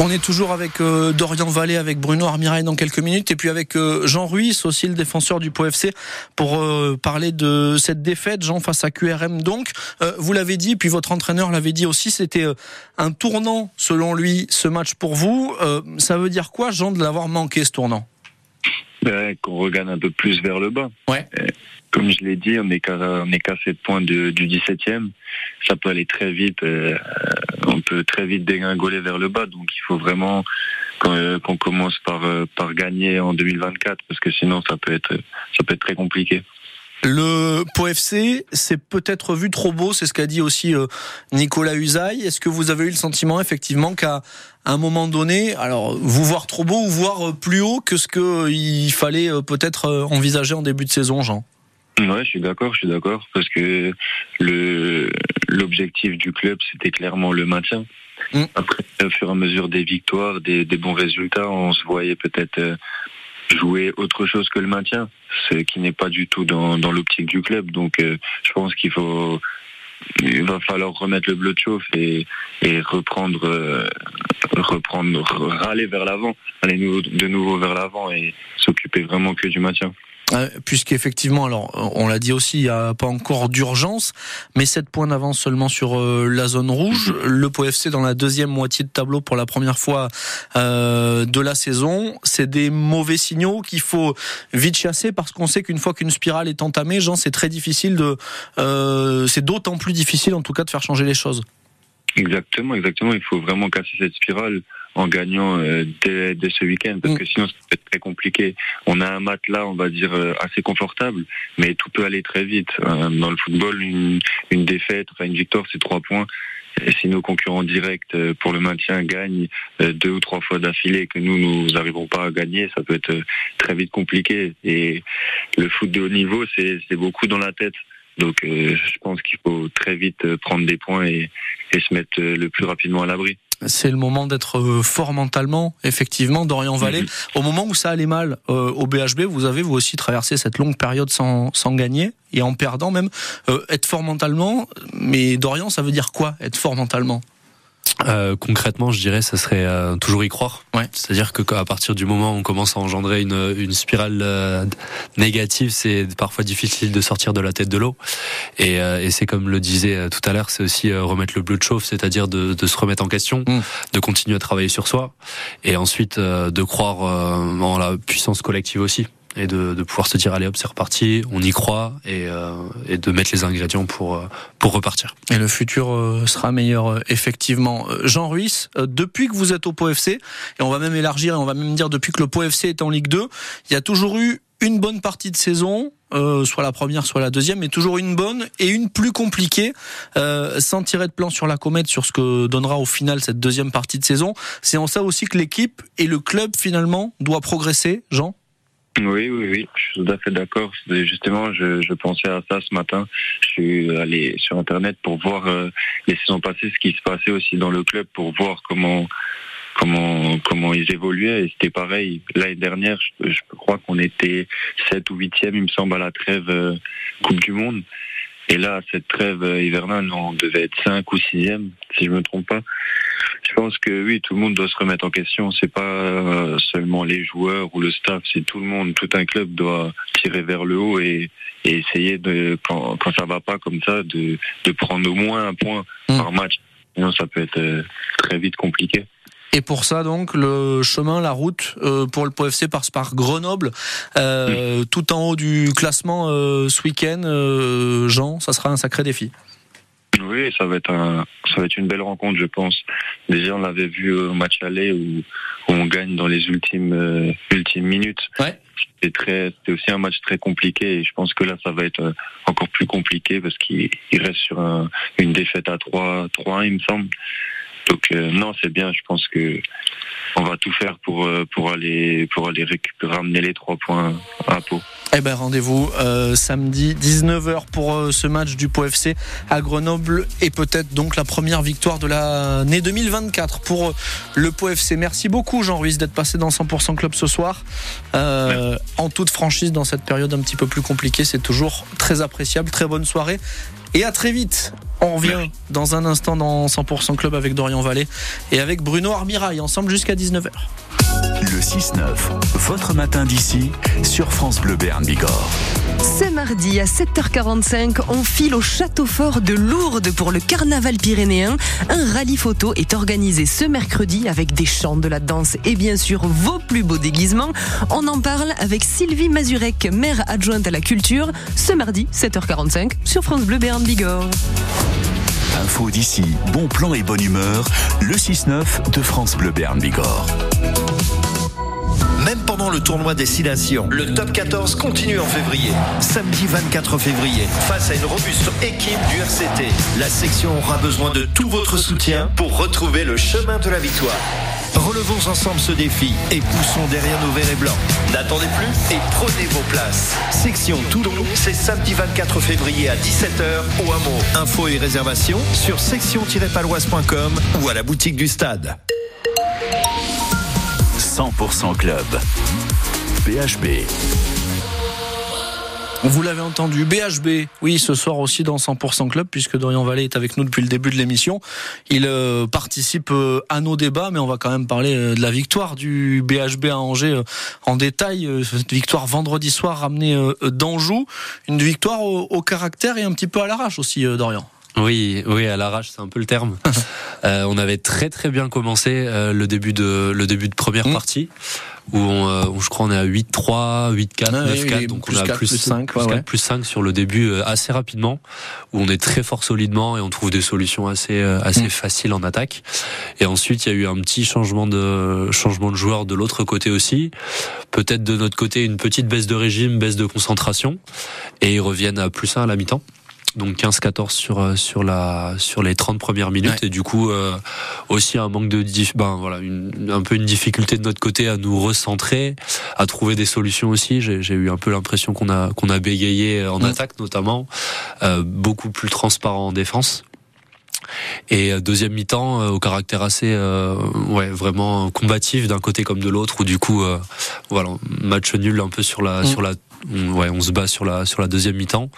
On est toujours avec euh, Dorian Vallée, avec Bruno Armirail dans quelques minutes, et puis avec euh, Jean Ruiz, aussi le défenseur du POFC, pour euh, parler de cette défaite, Jean, face à QRM. Donc, vous l'avez dit, puis votre entraîneur l'avait dit aussi, c'était un tournant, selon lui, ce match pour vous. ça veut dire quoi, Jean, de l'avoir manqué, ce tournant? Ben, Qu'on regagne un peu plus vers le bas. Ouais comme je l'ai dit, on est qu'à on est qu'à 7 points du 17e. Ça peut aller très vite. Euh, on peut très vite dégringoler vers le bas. Donc il faut vraiment euh, qu'on commence par euh, par gagner en 2024 parce que sinon ça peut être ça peut être très compliqué. Le POFC, c'est peut-être vu trop beau, c'est ce qu'a dit aussi Nicolas Usaï. Est-ce que vous avez eu le sentiment effectivement qu'à un moment donné, alors vous voir trop beau ou voir plus haut que ce qu'il fallait peut-être envisager en début de saison, Jean? Ouais, je suis d'accord, je suis d'accord, parce que le l'objectif du club, c'était clairement le maintien. Mm. Après, au fur et à mesure des victoires, des, des bons résultats, on se voyait peut-être euh, jouer autre chose que le maintien, ce qui n'est pas du tout dans, dans l'optique du club. Donc, euh, je pense qu'il faut il va falloir remettre le bleu de chauffe et, et reprendre, euh, reprendre, râler vers l'avant, aller de nouveau vers l'avant et s'occuper vraiment que du maintien. Euh, puisqu'effectivement, alors on l'a dit aussi, il n'y a pas encore d'urgence, mais 7 points d'avance seulement sur euh, la zone rouge. Le POFC dans la deuxième moitié de tableau pour la première fois euh, de la saison. C'est des mauvais signaux qu'il faut vite chasser parce qu'on sait qu'une fois qu'une spirale est entamée, Jean, c'est très difficile de, c'est d'autant plus difficile en tout cas de faire changer les choses. Exactement, exactement. Il faut vraiment casser cette spirale en gagnant euh, dès, ce week-end parce mm. que sinon ça peut être très compliqué. On a un là, on va dire euh, assez confortable, mais tout peut aller très vite. Euh, dans le football, une, une défaite, enfin une victoire, c'est trois points. Et si nos concurrents directs pour le maintien gagnent deux ou trois fois d'affilée et que nous, nous n'arrivons pas à gagner, ça peut être très vite compliqué. Et le foot de haut niveau, c'est beaucoup dans la tête. Donc je pense qu'il faut très vite prendre des points et, et se mettre le plus rapidement à l'abri c'est le moment d'être euh, fort mentalement, effectivement, Dorian Vallée. Au moment où ça allait mal euh, au BHB, vous avez vous aussi traversé cette longue période sans, sans gagner et en perdant même. Euh, être fort mentalement, mais Dorian, ça veut dire quoi, être fort mentalement? Euh, concrètement, je dirais, ça serait euh, toujours y croire. Ouais. C'est-à-dire que à partir du moment où on commence à engendrer une, une spirale euh, négative, c'est parfois difficile de sortir de la tête de l'eau. Et, et c'est comme le disait tout à l'heure, c'est aussi remettre le bleu de chauffe, c'est-à-dire de, de, se remettre en question, mm. de continuer à travailler sur soi, et ensuite de croire en la puissance collective aussi et de, pouvoir se dire allez hop c'est reparti, on y croit et, euh, de mettre les ingrédients pour euh, pour repartir. Et le futur euh, sera meilleur effectivement. Jean Ruiz, depuis que vous êtes au POFC et on va même élargir et on va même dire depuis que le POFC est en Ligue 2, il y a toujours eu une bonne partie de saison, soit la première, soit la deuxième, mais toujours une bonne et une plus compliquée, euh, sans tirer de plan sur la comète sur ce que donnera au final cette deuxième partie de saison. C'est en ça aussi que l'équipe et le club finalement doit progresser, Jean? Oui, oui, oui, je suis tout à fait d'accord. Justement, je, je, pensais à ça ce matin. Je suis allé sur Internet pour voir euh, les saisons passées, ce qui se passait aussi dans le club, pour voir comment comment comment ils évoluaient. Et c'était pareil. L'année dernière, je, je crois qu'on était 7 ou 8e, il me semble, à la trêve euh, Coupe du Monde. Et là, cette trêve hivernale, on devait être 5 ou 6e, si je me trompe pas. Je pense que oui, tout le monde doit se remettre en question. C'est pas euh, seulement les joueurs ou le staff, c'est tout le monde, tout un club doit tirer vers le haut et, essayer de, quand, quand ça va pas comme ça, de, de prendre au moins un point mmh. par match. Sinon, ça peut être euh, très vite compliqué. Et pour ça, donc, le chemin, la route euh, pour le POFC passe par Grenoble, euh, tout en haut du classement euh, ce week-end. Jean, ça sera un sacré défi. Oui, ça va être un, ça va être une belle rencontre, je pense. Déjà, on l'avait vu au match aller où, on gagne dans les ultimes, ultimes minutes. Ouais. C'était très, c'était aussi un match très compliqué et je pense que là, ça va être encore plus compliqué parce qu'il reste sur une défaite à 3, 3-1, il me semble. Donc non, c'est bien. Je pense que on va tout faire pour pour aller pour aller récupérer, ramener les trois points à Pau. Eh ben rendez-vous euh, samedi 19h pour euh, ce match du Pau FC à Grenoble et peut-être donc la première victoire de l'année 2024 pour euh, le Pau FC. Merci beaucoup Jean Ruiz d'être passé dans 100% Club ce soir. en toute franchise dans cette période un petit peu plus compliquée, c'est toujours très appréciable. Très bonne soirée et à très vite. On revient dans un instant dans 100% Club avec Dorian Vallée et avec Bruno Armirail ensemble jusqu'à 19h. Le 6-9, votre matin d'ici sur France Bleu Béarn Bigorre. Ce mardi à 7h45, on file au château fort de Lourdes pour le carnaval pyrénéen. Un rallye photo est organisé ce mercredi avec des chants, de la danse et bien sûr vos plus beaux déguisements. On en parle avec Sylvie Mazurek, maire adjointe à la culture, ce mardi 7h45 sur France Bleu Béarn Bigorre. Info d'ici, bon plan et bonne humeur, le 6-9 de France Bleu Béarn Bigorre. Le tournoi des Six le top 14 continue en février. Samedi 24 février, face à une robuste équipe du RCT, la section aura besoin de tout votre soutien pour retrouver le chemin de la victoire. Relevons ensemble ce défi et poussons derrière nos verts et blancs. N'attendez plus et prenez vos places. Section Toulon, c'est samedi 24 février à 17h au hameau. Infos et réservations sur section-paloise.com ou à la boutique du stade. 100% Club. BHB. Vous l'avez entendu, BHB, oui, ce soir aussi dans 100% Club, puisque Dorian Vallée est avec nous depuis le début de l'émission. Il euh, participe euh, à nos débats, mais on va quand même parler euh, de la victoire du BHB à Angers en détail. Cette victoire vendredi soir ramenée d'Anjou. Une victoire au, caractère et un petit peu à l'arrache aussi, Dorian. Oui, oui, à l'arrache, c'est un peu le terme. euh, on avait très très bien commencé euh, le début de le début de première mmh. partie où, on, euh, où, je crois on est à 8-3, 8-4, 9-4, donc on a plus, 5, plus, 4, plus 5 sur le début euh, assez rapidement, où on est très fort solidement et on trouve des solutions assez assez mmh. faciles en attaque. Et ensuite il y a eu un petit changement de changement de joueur de l'autre côté aussi, peut-être de notre côté une petite baisse de régime, baisse de concentration, et ils reviennent à plus 1 à la mi-temps donc 15-14 sur euh, sur la sur les 30 premières minutes. Et du coup euh, aussi un manque de ben voilà une, un peu une difficulté de notre côté à nous recentrer à trouver des solutions aussi. J'ai eu un peu l'impression qu'on a qu'on a bégayé en attaque notamment euh, beaucoup plus transparent en défense. Et euh, deuxième mi-temps au caractère assez ouais vraiment combatif d'un côté comme de l'autre où du coup voilà match nul un peu sur la mm. sur la on, ouais, on se bat sur la sur la deuxième mi-temps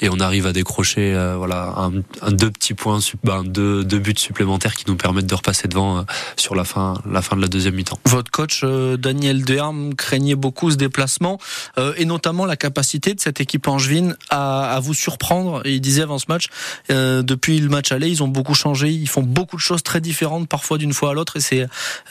et on arrive à décrocher euh, voilà un, un, deux petits points, ben, deux, deux buts supplémentaires qui nous permettent de repasser devant euh, sur la fin la fin de la deuxième mi-temps. Votre coach euh, Daniel Deharme craignait beaucoup ce déplacement et notamment la capacité de cette équipe angevine à, à vous surprendre. Il disait avant ce match, depuis le match aller, ils ont beaucoup changé, ils font beaucoup de choses très différentes parfois d'une fois à l'autre et c'est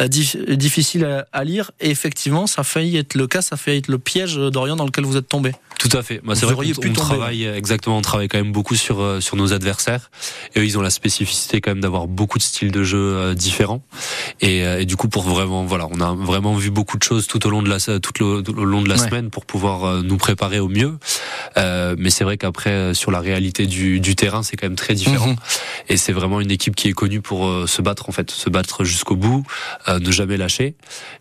difficile à, à, lire. Et effectivement, ça a failli être le cas, ça a failli être le piège d'Orient dans lequel vous êtes tombé. Tout à fait. Moi, c'est vrai qu'on travaille exactement, on travaille quand même beaucoup sur euh, sur nos adversaires. Et eux, ils ont la spécificité quand même d'avoir beaucoup de styles de jeu euh, différents. Et, euh, et, du coup, pour vraiment, voilà, on a vraiment vu beaucoup de choses tout au long de la tout au long de la semaine pour pouvoir nous préparer au mieux. Euh, mais c'est vrai qu'après, sur la réalité du, du terrain, c'est quand même très différent. Mhm. Et c'est vraiment une équipe qui est connue pour se battre en fait, se battre jusqu'au bout, ne jamais lâcher.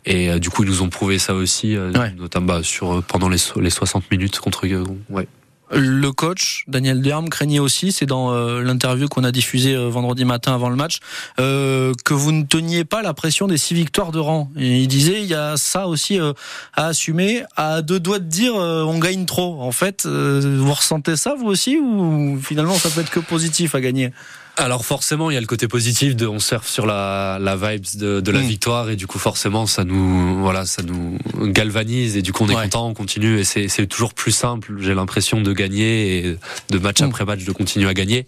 Et du coup, ils nous ont prouvé ça aussi, notamment bah, sur pendant les les 60 minutes contre ouais. Le coach Daniel Derme craignait aussi, c'est dans euh, l'interview qu'on a diffusée euh, vendredi matin avant le match, euh, que vous ne teniez pas la pression des six victoires de rang. Et il disait il y a ça aussi à assumer, à deux doigts de dire on gagne trop. En fait, vous ressentez ça vous aussi ou finalement ça peut être que positif à gagner? Alors forcément, il y a le côté positif de on surfe sur la, la vibes de, de la mm. victoire et du coup forcément ça nous voilà ça nous galvanise et du coup on est content, on continue et c'est toujours plus simple. J'ai l'impression de gagner et de match mm. après match de continuer à gagner.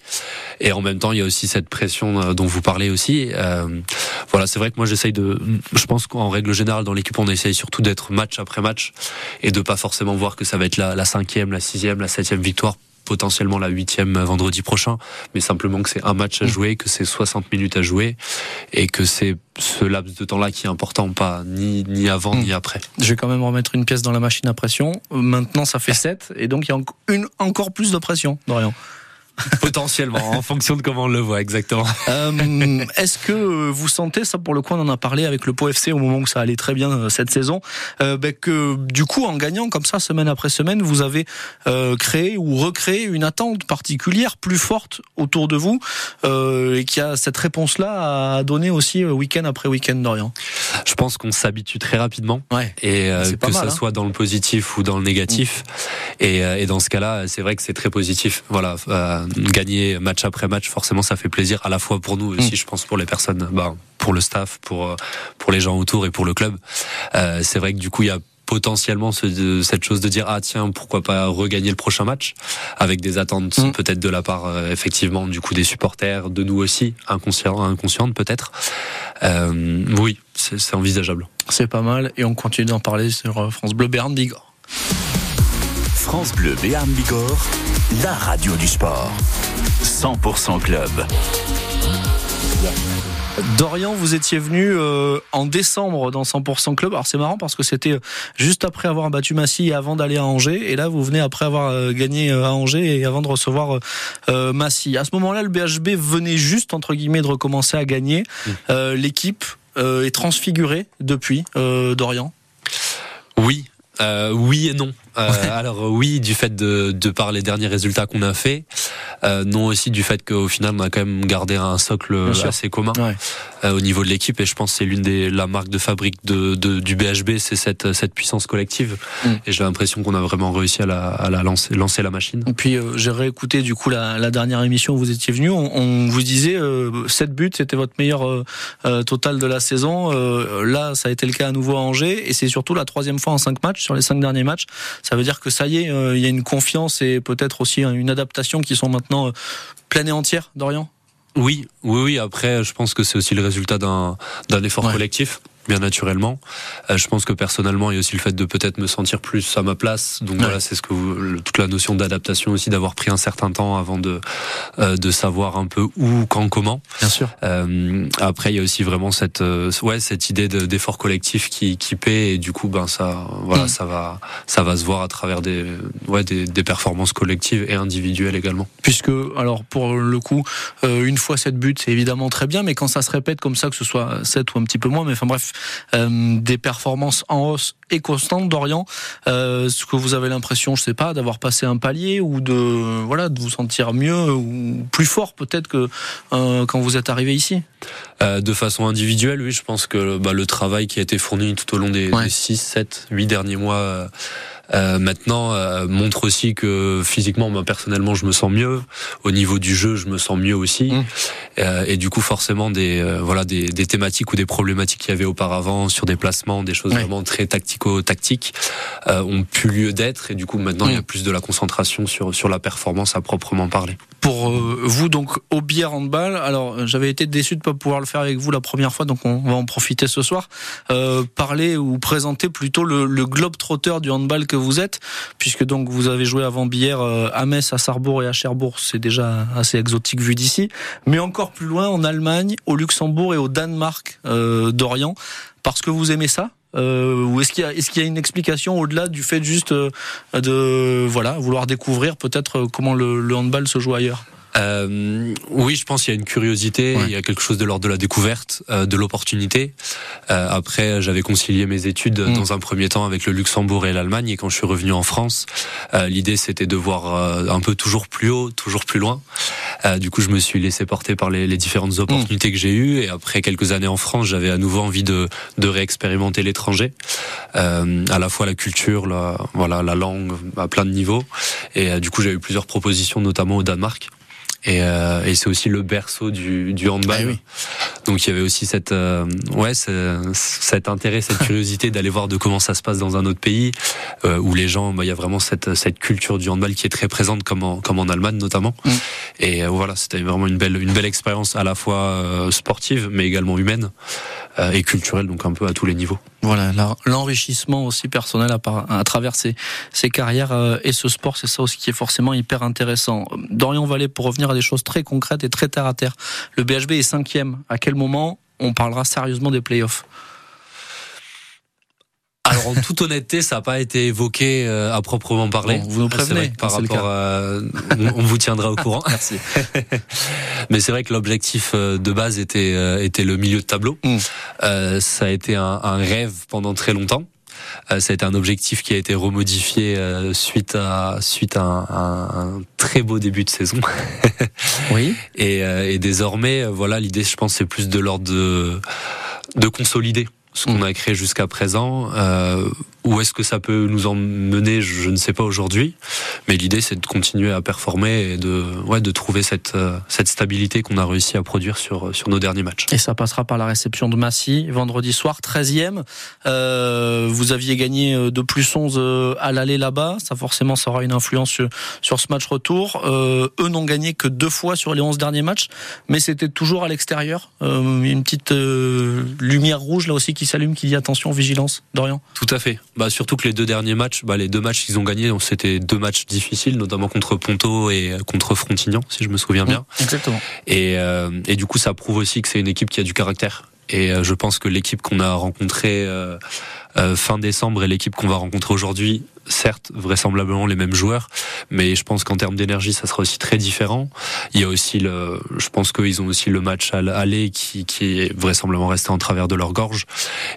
Et en même temps, il y a aussi cette pression euh, dont vous parlez aussi. Euh, voilà, c'est vrai que moi j'essaye de, je pense qu'en règle générale dans l'équipe on essaye surtout d'être match après match et de pas forcément voir que ça va être la, la cinquième, la sixième, la septième victoire potentiellement la huitième vendredi prochain, mais simplement que c'est un match à mm. jouer, que c'est 60 minutes à jouer, et que c'est ce laps de temps-là qui est important, pas ni, ni avant mm. ni après. Je vais quand même remettre une pièce dans la machine à pression. Maintenant, ça fait 7, et donc il y a une, encore plus de pression, Dorian. Potentiellement, en fonction de comment on le voit, exactement. Euh, Est-ce que vous sentez, ça pour le coup on en a parlé avec le Pau FC au moment où ça allait très bien euh, cette saison, euh, ben que du coup en gagnant comme ça semaine après semaine, vous avez euh, créé ou recréé une attente particulière plus forte autour de vous euh, et qui a cette réponse-là à donner aussi euh, week-end après week-end d'Orient Je pense qu'on s'habitue très rapidement ouais. et euh, que ça hein. soit dans le positif ou dans le négatif. Mmh. Et, et, dans ce cas-là, c'est vrai que c'est très positif. Voilà, euh, gagner match après match, forcément, ça fait plaisir à la fois pour nous aussi, mmh. je pense, pour les personnes, bah, pour le staff, pour pour les gens autour et pour le club. Euh, c'est vrai que du coup, il y a potentiellement ce, cette chose de dire ah tiens pourquoi pas regagner le prochain match avec des attentes mmh. peut-être de la part euh, effectivement du coup des supporters de nous aussi inconscient inconscientes peut-être euh, oui c'est envisageable c'est pas mal et on continue d'en parler sur France Bleu Bigorre France Bleu Béarn Bigorre la radio du sport 100% club Dorian, vous étiez venu euh, en décembre dans 100% Club. Alors c'est marrant parce que c'était juste après avoir battu Massy et avant d'aller à Angers. Et là, vous venez après avoir euh, gagné à Angers et avant de recevoir euh, Massy. À ce moment-là, le BHB venait juste, entre guillemets, de recommencer à gagner. Mmh. L'équipe est transfigurée depuis Dorian? Oui, euh, oui et non. Euh, alors oui, du fait de, de par les derniers résultats qu'on a fait, euh, non aussi du fait qu'au final on a quand même gardé un socle assez commun ouais. euh, au niveau de l'équipe et je pense que c'est l'une des la marque de fabrique de, de du BHB, c'est cette cette puissance collective mm. et j'ai l'impression qu'on a vraiment réussi à la, à la lancer, lancer la machine. Et puis euh, j'ai réécouté du coup la, la, dernière émission où vous étiez venu, on, on vous disait 7 buts, c'était votre meilleur total de la saison. là, ça a été le cas à nouveau à Angers et c'est surtout la troisième fois en 5 matchs sur les 5 derniers matchs. Ça veut dire que ça y est, euh, il y a une confiance et peut-être aussi une adaptation qui sont maintenant euh, pleine et entière, Dorian? Oui, oui, oui. Après, je pense que c'est aussi le résultat d'un effort ouais. collectif bien naturellement. Euh, je pense que personnellement, il y a aussi le fait de peut-être me sentir plus à ma place. Donc ouais. voilà, c'est ce que vous, le, toute la notion d'adaptation aussi, d'avoir pris un certain temps avant de euh, de savoir un peu où, quand, comment. Bien sûr. Euh, après, il y a aussi vraiment cette euh, ouais cette idée d'effort collectif qui qui paie et du coup, ben ça voilà, mmh. ça va ça va se voir à travers des ouais des, des performances collectives et individuelles également. Puisque alors pour le coup, euh, une fois cette but, c'est évidemment très bien, mais quand ça se répète comme ça, que ce soit 7 ou un petit peu moins, mais enfin bref, euh, des performances en hausse et constantes d'Orient. Euh, Est-ce que vous avez l'impression, je sais pas, d'avoir passé un palier ou de voilà de vous sentir mieux ou plus fort peut-être que euh, quand vous êtes arrivé ici? Euh, De façon individuelle, oui, je pense que bah, le travail qui a été fourni tout au long des, ouais. des 6, 7, 8 derniers mois euh, maintenant euh, montre aussi que physiquement, moi personnellement, je me sens mieux. Au niveau du jeu, je me sens mieux aussi. Mmh. Euh, et du coup, forcément, des euh, voilà des, des, thématiques ou des problématiques qu'il y avait auparavant sur des placements, des choses ouais. vraiment très tactico-tactiques, euh, ont pu lieu d'être. Et du coup, maintenant, mmh. il y a plus de la concentration sur sur la performance à proprement parler. Pour vous, donc, au bière handball, alors j'avais été déçu de pas pouvoir le faire avec vous la première fois, donc on va en profiter ce soir. parler ou présenter plutôt le, globe trotteur du handball que vous êtes, puisque donc vous avez joué avant Bière à Metz, à Sarrebourg et à Cherbourg, c'est déjà assez exotique vu d'ici, mais encore plus loin en Allemagne, au Luxembourg et au Danemark euh, d'Orient, parce que vous aimez ça euh, ou est-ce qu'il y a une explication au-delà du fait juste euh, de vouloir découvrir peut-être comment le handball se joue ailleurs? Euh, oui, je pense qu'il y a une curiosité, ouais. il y a quelque chose de l'ordre de la découverte, euh, de l'opportunité. Euh, après, j'avais concilié mes études mmh. dans un premier temps avec le Luxembourg et l'Allemagne, et quand je suis revenu en France, euh, l'idée c'était de voir euh, un peu toujours plus haut, toujours plus loin. Euh, du coup, je me suis laissé porter par les, les différentes opportunités mmh. que j'ai eues, et après quelques années en France, j'avais à nouveau envie de, de réexpérimenter l'étranger, à la fois la culture, la, voilà, la langue, à plein de niveaux. Et du coup, j'ai eu plusieurs propositions, notamment au Danemark. Et, euh, et c'est aussi le berceau du, du handball. Ah oui. Donc il y avait aussi cette, euh, ouais, cet intérêt, cette curiosité d'aller voir de comment ça se passe dans un autre pays euh, où les gens, bah, il y a vraiment cette, cette culture du handball qui est très présente, comme en, comme en Allemagne notamment. Mm. Et voilà, c'était vraiment une belle, une belle expérience à la fois sportive, mais également humaine et culturelle, donc un peu à tous les niveaux. Voilà, l'enrichissement aussi personnel à, par, à travers ces, ces carrières et ce sport, c'est ça aussi qui est forcément hyper intéressant. Dorian Vallée, pour revenir à des choses très concrètes et très terre à terre. Le BHB est cinquième. À quel moment on parlera sérieusement des playoffs? Alors, en toute honnêteté, ça n'a pas été évoqué euh, à proprement parler. vous nous prévenez. par rapport, à, on, vous tiendra au courant. Merci. Mais c'est vrai que l'objectif euh, de base était euh, était le milieu de tableau. Mm. Euh, ça a été un, un rêve pendant très longtemps. Euh, ça a été un objectif qui a été remodifié euh, suite à suite à un, un très beau début de saison. oui. Et, et désormais, voilà, l'idée, je pense, c'est plus de l'ordre de de consolider ce qu'on mm. a créé jusqu'à présent. Euh, où est-ce que ça peut nous emmener Je ne sais pas aujourd'hui. Mais l'idée, c'est de continuer à performer et de, ouais, de trouver cette, euh, cette stabilité qu'on a réussi à produire sur, sur nos derniers matchs. Et ça passera par la réception de Massy, vendredi soir, 13e. Euh, vous aviez gagné euh, de plus 11 euh, à l'aller là-bas. Ça, forcément, ça aura une influence sur, sur ce match retour. Euh, eux n'ont gagné que deux fois sur les 11 derniers matchs. Mais c'était toujours à l'extérieur. Euh, une petite lumière rouge, là aussi, qui s'allume, qui dit attention, vigilance, Dorian? Tout à fait. Bah, surtout que les deux derniers matchs, bah, les deux matchs qu'ils ont gagnés, c'était deux matchs difficiles, notamment contre Ponto et contre Frontignan, si je me souviens bien. exactement. Et, euh, et du coup, ça prouve aussi que c'est une équipe qui a du caractère. Et euh, je pense que l'équipe qu'on a rencontrée euh, euh, fin décembre et l'équipe qu'on va rencontrer aujourd'hui, certes, vraisemblablement les mêmes joueurs, mais je pense qu'en termes d'énergie, ça sera aussi très différent. Il y a aussi le, je pense qu'ils ont aussi le match à l'aller qui, qui est vraisemblablement resté en travers de leur gorge.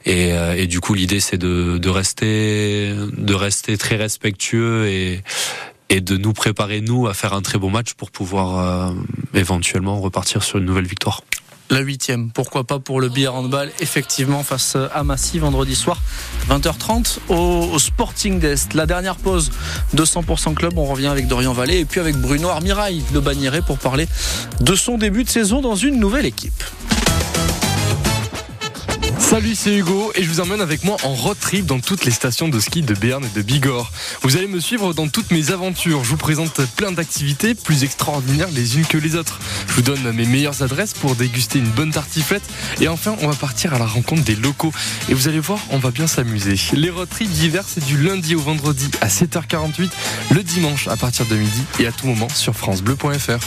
Et, et du coup, l'idée, c'est de, de rester, de rester très respectueux et, et de nous préparer nous à faire un très bon match pour pouvoir euh, éventuellement repartir sur une nouvelle victoire la huitième. Pourquoi pas pour le billard handball, effectivement, face à Massy, vendredi soir, 20h30 au, Sporting d'Est. La dernière pause de 100% Club, on revient avec Dorian Vallée et puis avec Bruno Armirail de Bagnéret pour parler de son début de saison dans une nouvelle équipe. Salut, c'est Hugo et je vous emmène avec moi en road trip dans toutes les stations de ski de Berne et de Bigorre. Vous allez me suivre dans toutes mes aventures. Je vous présente plein d'activités plus extraordinaires les unes que les autres. Je vous donne mes meilleures adresses pour déguster une bonne tartiflette et enfin on va partir à la rencontre des locaux. Et vous allez voir, on va bien s'amuser. Les road trips d'hiver, c'est du lundi au vendredi à 7h48, le dimanche à partir de midi et à tout moment sur francebleu.fr.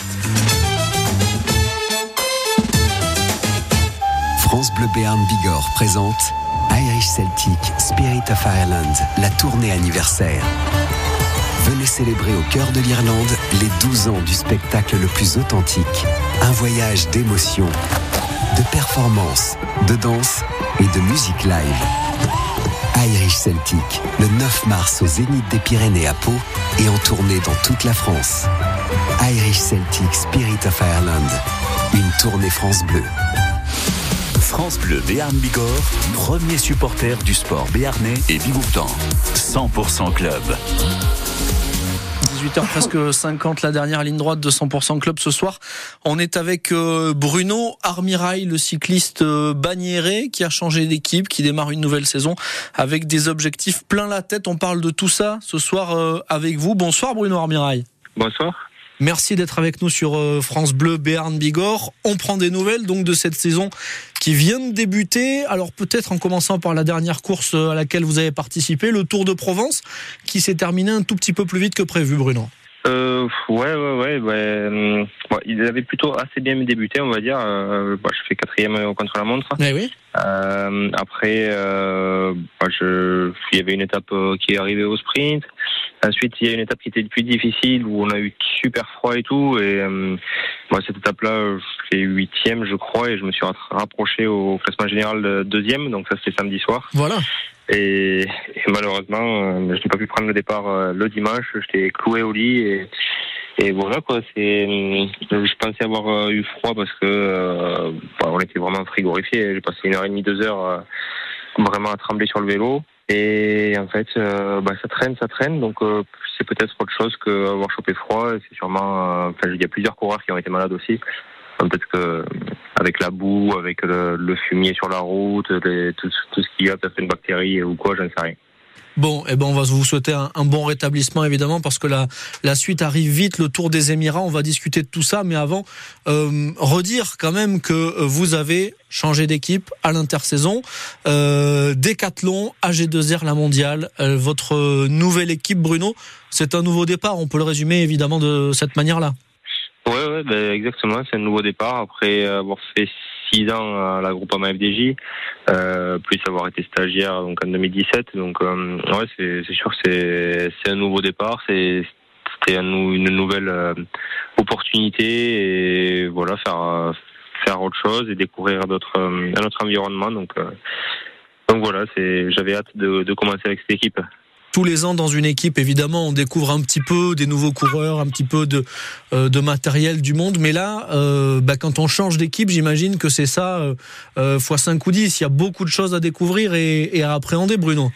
France Bleu Béarn Bigorre présente Irish Celtic Spirit of Ireland, la tournée anniversaire. Venez célébrer au cœur de l'Irlande les 12 ans du spectacle le plus authentique. Un voyage d'émotion, de performance, de danse et de musique live. Irish Celtic, le 9 mars au Zénith des Pyrénées à Pau et en tournée dans toute la France. Irish Celtic Spirit of Ireland, une tournée France Bleu. France Bleu Béarn Bigorre, premier supporter du sport béarnais et bigourdan. 100% club. 18h presque 50, la dernière ligne droite de 100% Club ce soir. On est avec euh, Bruno Armirail, le cycliste euh, bagnéré qui a changé d'équipe, qui démarre une nouvelle saison avec des objectifs plein la tête. On parle de tout ça ce soir euh, avec vous. Bonsoir Bruno Armirail. Bonsoir. Merci d'être avec nous sur euh, France Bleu Béarn Bigorre. On prend des nouvelles donc de cette saison qui vient de débuter. Alors peut-être en commençant par la dernière course euh, à laquelle vous avez participé, le Tour de Provence, qui s'est terminé un tout petit peu plus vite que prévu, Bruno. Euh, ouais, ouais, ouais. ouais. Bon, il avait plutôt assez bien débuté, on va dire. Euh, je fais quatrième contre la montre. Eh oui. Euh, après, euh, je, il y avait une étape euh, qui est arrivée au sprint. Ensuite, il y a une étape qui était plus difficile où on a eu super froid et tout. Et euh, cette étape-là, je fais huitième, je crois, et je me suis rapproché au classement général de deuxième. Donc ça, c'était samedi soir. Voilà. Et, et malheureusement, je n'ai pas pu prendre le départ le dimanche. J'étais cloué au lit et et voilà quoi, c'est. Je pensais avoir euh, eu froid parce que euh, bah, on était vraiment frigorifié. J'ai passé une heure et demie, deux heures euh, vraiment à trembler sur le vélo. Et en fait, bah, ça traîne, ça traîne. Donc c'est peut-être autre chose qu'avoir chopé froid. C'est sûrement. Enfin, il y a plusieurs coureurs qui ont été malades aussi. Peut-être que avec la boue, avec le, fumier sur la route, tout, tout, ce qu'il y a, peut-être une bactérie ou quoi, je ne sais rien. Bon, eh ben on va vous souhaiter un, bon rétablissement évidemment parce que la, la suite arrive vite, le Tour des Émirats, on va discuter de tout ça, mais avant, euh, redire quand même que euh, vous avez changé d'équipe à l'intersaison, euh, Décathlon, AG2R, la mondiale, euh, votre nouvelle équipe Bruno, c'est un nouveau départ, on peut le résumer évidemment de cette manière-là. Ouais, ouais, ben exactement, c'est un nouveau départ après avoir fait six ans à la Groupama FDJ, euh, plus avoir été stagiaire donc en 2017. Donc euh, ouais, c'est sûr c'est c'est un nouveau départ, c'est c'était une nouvelle euh, opportunité et voilà faire faire autre chose et découvrir d'autres un autre environnement. Donc donc voilà, c'est j'avais hâte de, de commencer avec cette équipe tous les ans dans une équipe, évidemment, on découvre un petit peu des nouveaux coureurs, un petit peu de, euh, de matériel du monde. Mais là, euh, bah, quand on change d'équipe, j'imagine que c'est ça euh, euh fois 5 ou 10. Il y a beaucoup de choses à découvrir et, à appréhender, Bruno.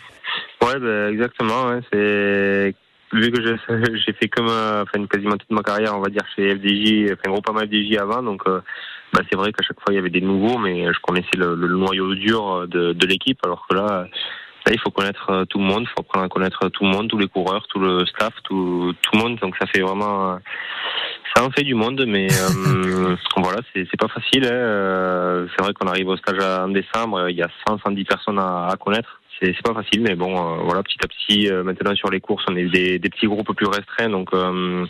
Ouais, bah, exactement. C'est vu que j'ai fait comme enfin quasiment toute ma carrière, on va dire chez FDJ, enfin gros pas mal FDJ avant, donc bah, c'est vrai qu'à chaque fois il y avait des nouveaux, mais je connaissais le, noyau dur de l'équipe, alors que là il faut connaître euh, tout le monde, il faut apprendre à connaître tout le monde, tous les coureurs, tout le staff, tout, tout le monde. Donc ça fait vraiment, euh, ça en fait du monde, mais euh, voilà, c'est pas facile. Hein. C'est vrai qu'on arrive au stage en décembre, il y a 100, 110 personnes à, à connaître c'est pas facile, mais bon, euh, voilà, petit à petit, euh, maintenant sur les courses, on est des, des petits groupes plus restreints, donc euh,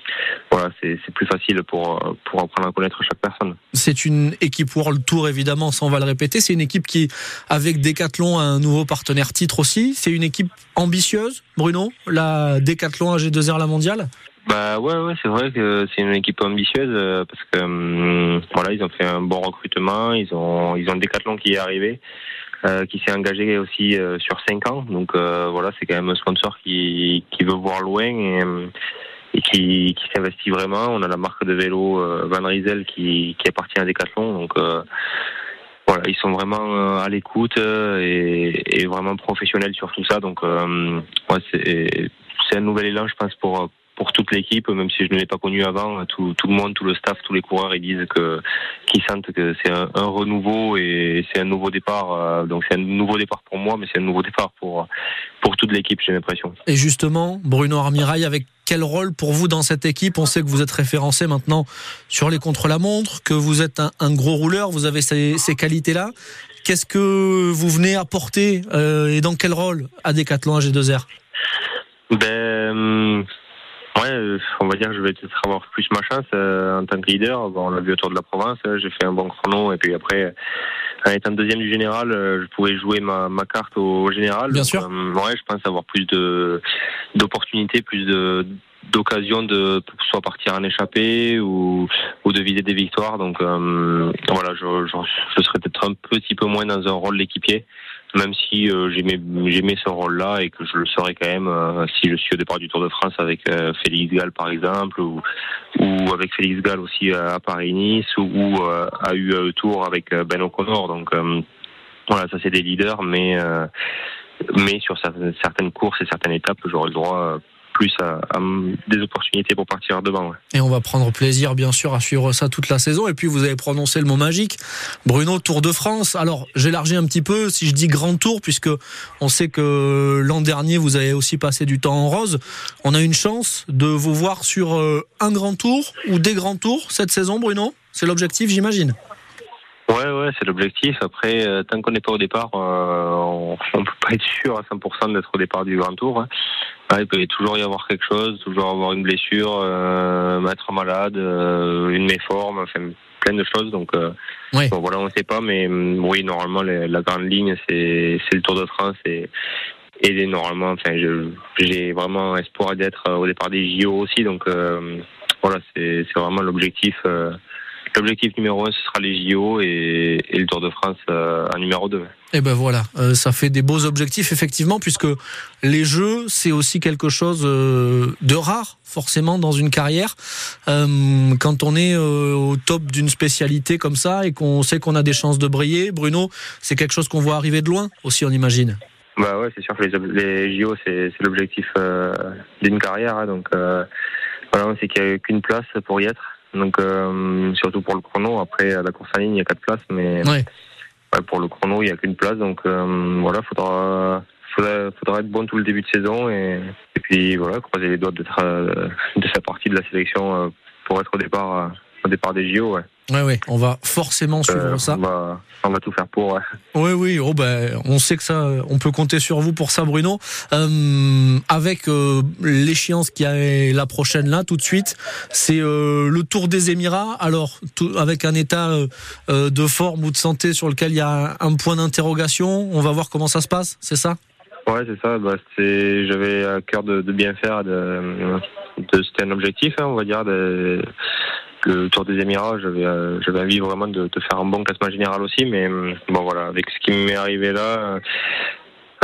voilà, c'est plus facile pour pour apprendre à connaître chaque personne. C'est une équipe World Tour évidemment, ça on va le répéter. C'est une équipe qui, avec Decathlon, a un nouveau partenaire titre aussi. C'est une équipe ambitieuse, Bruno, la Decathlon AG2R la mondiale? Bah ouais, ouais c'est vrai que c'est une équipe ambitieuse parce que voilà, ils ont fait un bon recrutement, ils ont ils ont Decathlon qui est arrivé. Euh, qui s'est engagé aussi euh, sur 5 ans. Donc euh, voilà, c'est quand même un sponsor qui, qui veut voir loin et, et qui, qui s'investit vraiment. On a la marque de vélo Van Riesel qui, qui appartient à Decathlon. Donc voilà, ils sont vraiment à l'écoute et, et, vraiment professionnels sur tout ça. Donc ouais, c'est un nouvel élan, je pense, pour pour toute l'équipe, même si je ne l'ai pas connu avant, tout, tout, le monde, tout le staff, tous les coureurs, ils disent que qu'ils sentent que c'est un, renouveau et c'est un nouveau départ. Euh, donc c'est un nouveau départ pour moi, mais c'est un nouveau départ pour pour toute l'équipe, j'ai l'impression. Et justement, Bruno Armirail, avec quel rôle pour vous dans cette équipe? On sait que vous êtes référencé maintenant sur les contre-la-montre, que vous êtes un, gros rouleur, vous avez ces, ces qualités-là. Qu'est-ce que vous venez apporter euh, et dans quel rôle à Decathlon à G2R ben, Ouais, euh, on va dire que je vais peut-être avoir plus ma chance euh, en tant que leader. Bon, on l'a vu autour de la province, hein, j'ai fait un bon chrono et puis après, en étant deuxième du général, euh, je pouvais jouer ma, ma carte au, général. Bien sûr. ouais, je pense avoir plus de d'opportunités, plus de d'occasion de soit partir en échappée ou, ou de viser des victoires. Donc voilà, je, je, je serais peut-être un petit peu moins dans un rôle d'équipier même si euh, j'aimais ce rôle-là et que je le serais quand même euh, si je suis au départ du Tour de France avec euh, Félix Gall par exemple ou, ou avec Félix Gall aussi à Paris-Nice ou, à UE Tour avec Ben O'Connor. Donc voilà, ça c'est des leaders, mais mais sur certaines courses et certaines étapes, j'aurais le droit plus à, des opportunités pour partir devant. Et on va prendre plaisir, bien sûr, à suivre ça toute la saison. Et puis, vous avez prononcé le mot magique, Bruno, Tour de France. Alors, j'élargis un petit peu si je dis Grand Tour, puisque on sait que l'an dernier, vous avez aussi passé du temps en rose. On a une chance de vous voir sur euh, un Grand Tour ou des Grands Tours cette saison, Bruno? C'est l'objectif, j'imagine. Ouais, ouais, c'est l'objectif. Après, euh, tant qu'on n'est pas au départ, euh, on ne peut pas être sûr à 100% d'être au départ du Grand Tour. Hein. il peut toujours y avoir quelque chose, toujours avoir une blessure, euh, être malade, euh, une méforme, enfin plein de choses. Donc, bon, voilà, on ne sait pas, mais mm, oui, normalement, la grande ligne, c'est le Tour de France et, et normalement, enfin, j'ai vraiment espoir d'être au départ des JO aussi. Donc, voilà, c'est vraiment l'objectif. L'objectif numéro un, ce sera les JO et, le Tour de France euh, en numéro 2. Et ben voilà, euh, ça fait des beaux objectifs effectivement, puisque les Jeux, c'est aussi quelque chose euh, de rare, forcément, dans une carrière. quand on est au top d'une spécialité comme ça et qu'on sait qu'on a des chances de briller, Bruno, c'est quelque chose qu'on voit arriver de loin aussi, on imagine. Bah ouais, c'est sûr que les, JO, c'est l'objectif d'une carrière, hein, donc voilà, on sait qu'il n'y a qu'une place pour y être. Donc, euh, surtout pour le chrono. Après, à la course en ligne, il y a quatre places, mais pour le chrono, il n'y a qu'une place. Donc, euh, voilà, faudra, faudra, faudra, être bon tout le début de saison et, et puis voilà, croiser les doigts de, de faire partie de la sélection euh, pour être au départ au départ des JO. Ouais. Oui, oui, on va forcément suivre ça. On va, on va, tout faire pour. Ouais. Oui, oui, oh ben, on sait que ça, on peut compter sur vous pour ça, Bruno. Euh, avec euh, l'échéance qui est la prochaine là, tout de suite, c'est euh, le Tour des Émirats. Alors, tout, avec un état euh, de forme ou de santé sur lequel il y a un point d'interrogation, on va voir comment ça se passe, c'est ça? Ouais, c'est ça. Bah, j'avais à cœur de, de, bien faire. De, de c'était un objectif, hein, on va dire. De, le Tour des Émirats, j'avais euh, j'avais envie vraiment de, de, faire un bon classement général aussi, mais euh, bon voilà, avec ce qui m'est arrivé là,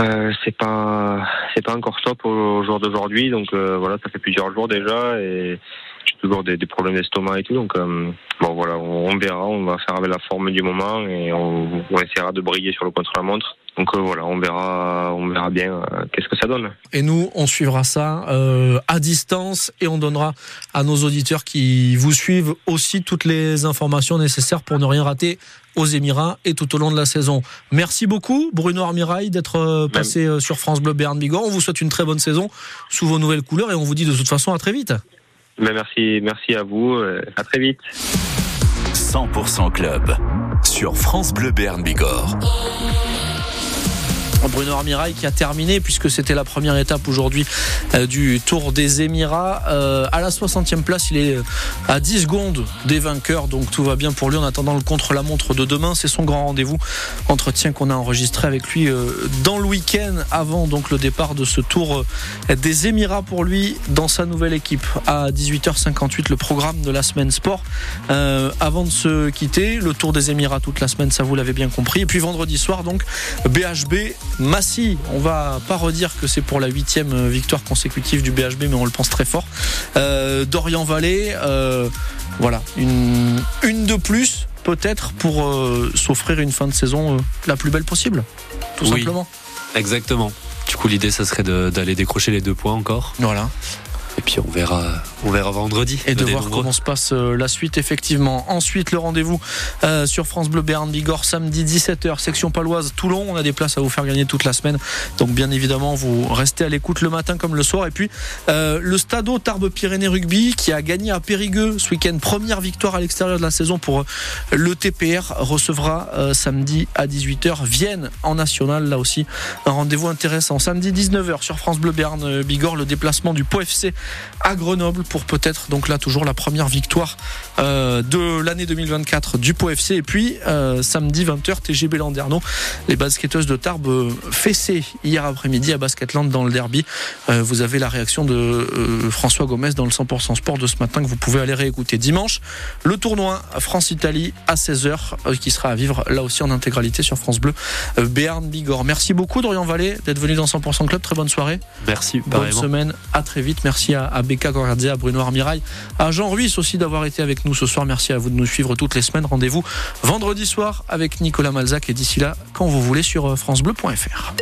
euh, c'est pas c'est pas encore top au, jour d'aujourd'hui, donc euh, voilà, ça fait plusieurs jours déjà et j'ai toujours des, des, problèmes d'estomac et tout, donc bon voilà, on, on, verra, on va faire avec la forme du moment et on, on essaiera de briller sur le contre-la-montre. Donc euh, voilà, on verra, on verra bien euh, qu'est-ce que ça donne. Et nous, on suivra ça euh, à distance et on donnera à nos auditeurs qui vous suivent aussi toutes les informations nécessaires pour ne rien rater aux Émirats et tout au long de la saison. Merci beaucoup, Bruno Armirail, d'être passé sur France Bleu Berne Bigorre. On vous souhaite une très bonne saison sous vos nouvelles couleurs et on vous dit de toute façon à très vite. Mais merci, merci à vous. À très vite. 100% Club sur France Bleu Berne Bigorre. Bruno Armirail qui a terminé puisque c'était la première étape aujourd'hui euh, du Tour des Émirats. Euh, à la 60e place, il est euh, à 10 secondes des vainqueurs, donc tout va bien pour lui en attendant le contre-la-montre de demain. C'est son grand rendez-vous. Entretien qu'on a enregistré avec lui dans le week-end avant le départ de ce Tour des Émirats pour lui dans sa nouvelle équipe. À 18h58, le programme de la semaine sport. avant de se quitter, le Tour des Émirats toute la semaine, ça vous l'avez bien compris. Et puis vendredi soir, donc BHB Massy, on va pas redire que c'est pour la huitième victoire consécutive du BHB, mais on le pense très fort. Euh, Dorian Vallée, euh, voilà, une, une de plus peut-être pour euh, s'offrir une fin de saison la plus belle possible, tout simplement. Exactement. Du coup, l'idée, ça serait d'aller décrocher les deux points encore. Voilà. Et puis on verra, on verra vendredi. Et de voir comment se passe euh, la suite, effectivement. Ensuite, le rendez-vous euh, sur France Bleu Béarn Bigorre, samedi 17h, section paloise, Toulon. On a des places à vous faire gagner toute la semaine. Donc, bien évidemment, vous restez à l'écoute le matin comme le soir. Et puis, euh, le Stadeau Tarbes Pyrénées Rugby qui a gagné à Périgueux ce week-end. Première victoire à l'extérieur de la saison pour le TPR recevra samedi à 18h Vienne en national. Là aussi, un rendez-vous intéressant. Samedi 19h sur France Bleu Béarn Bigorre, le déplacement du POFC à Grenoble pour peut-être donc là toujours la première victoire euh, de l'année 2024 du Pau FC et puis euh, samedi 20h TGB Landerneau les basketteuses de Tarbes euh, fessées hier après-midi à Basketland dans le derby. Vous avez la réaction de François Gomez dans le 100% sport de ce matin que vous pouvez aller réécouter. Dimanche le tournoi France-Italie à 16h qui sera à vivre là aussi en intégralité sur France Bleu Béarn Bigorre. Merci beaucoup Dorian Vallée d'être venu dans 100% Club. Très bonne soirée. Merci bonne semaine. À très vite. Merci à, à Becca à Bruno Armirail, à Jean Ruiz aussi d'avoir été avec nous ce soir. Merci à vous de nous suivre toutes les semaines. Rendez-vous vendredi soir avec Nicolas Malzac et d'ici là, quand vous voulez sur francebleu.fr.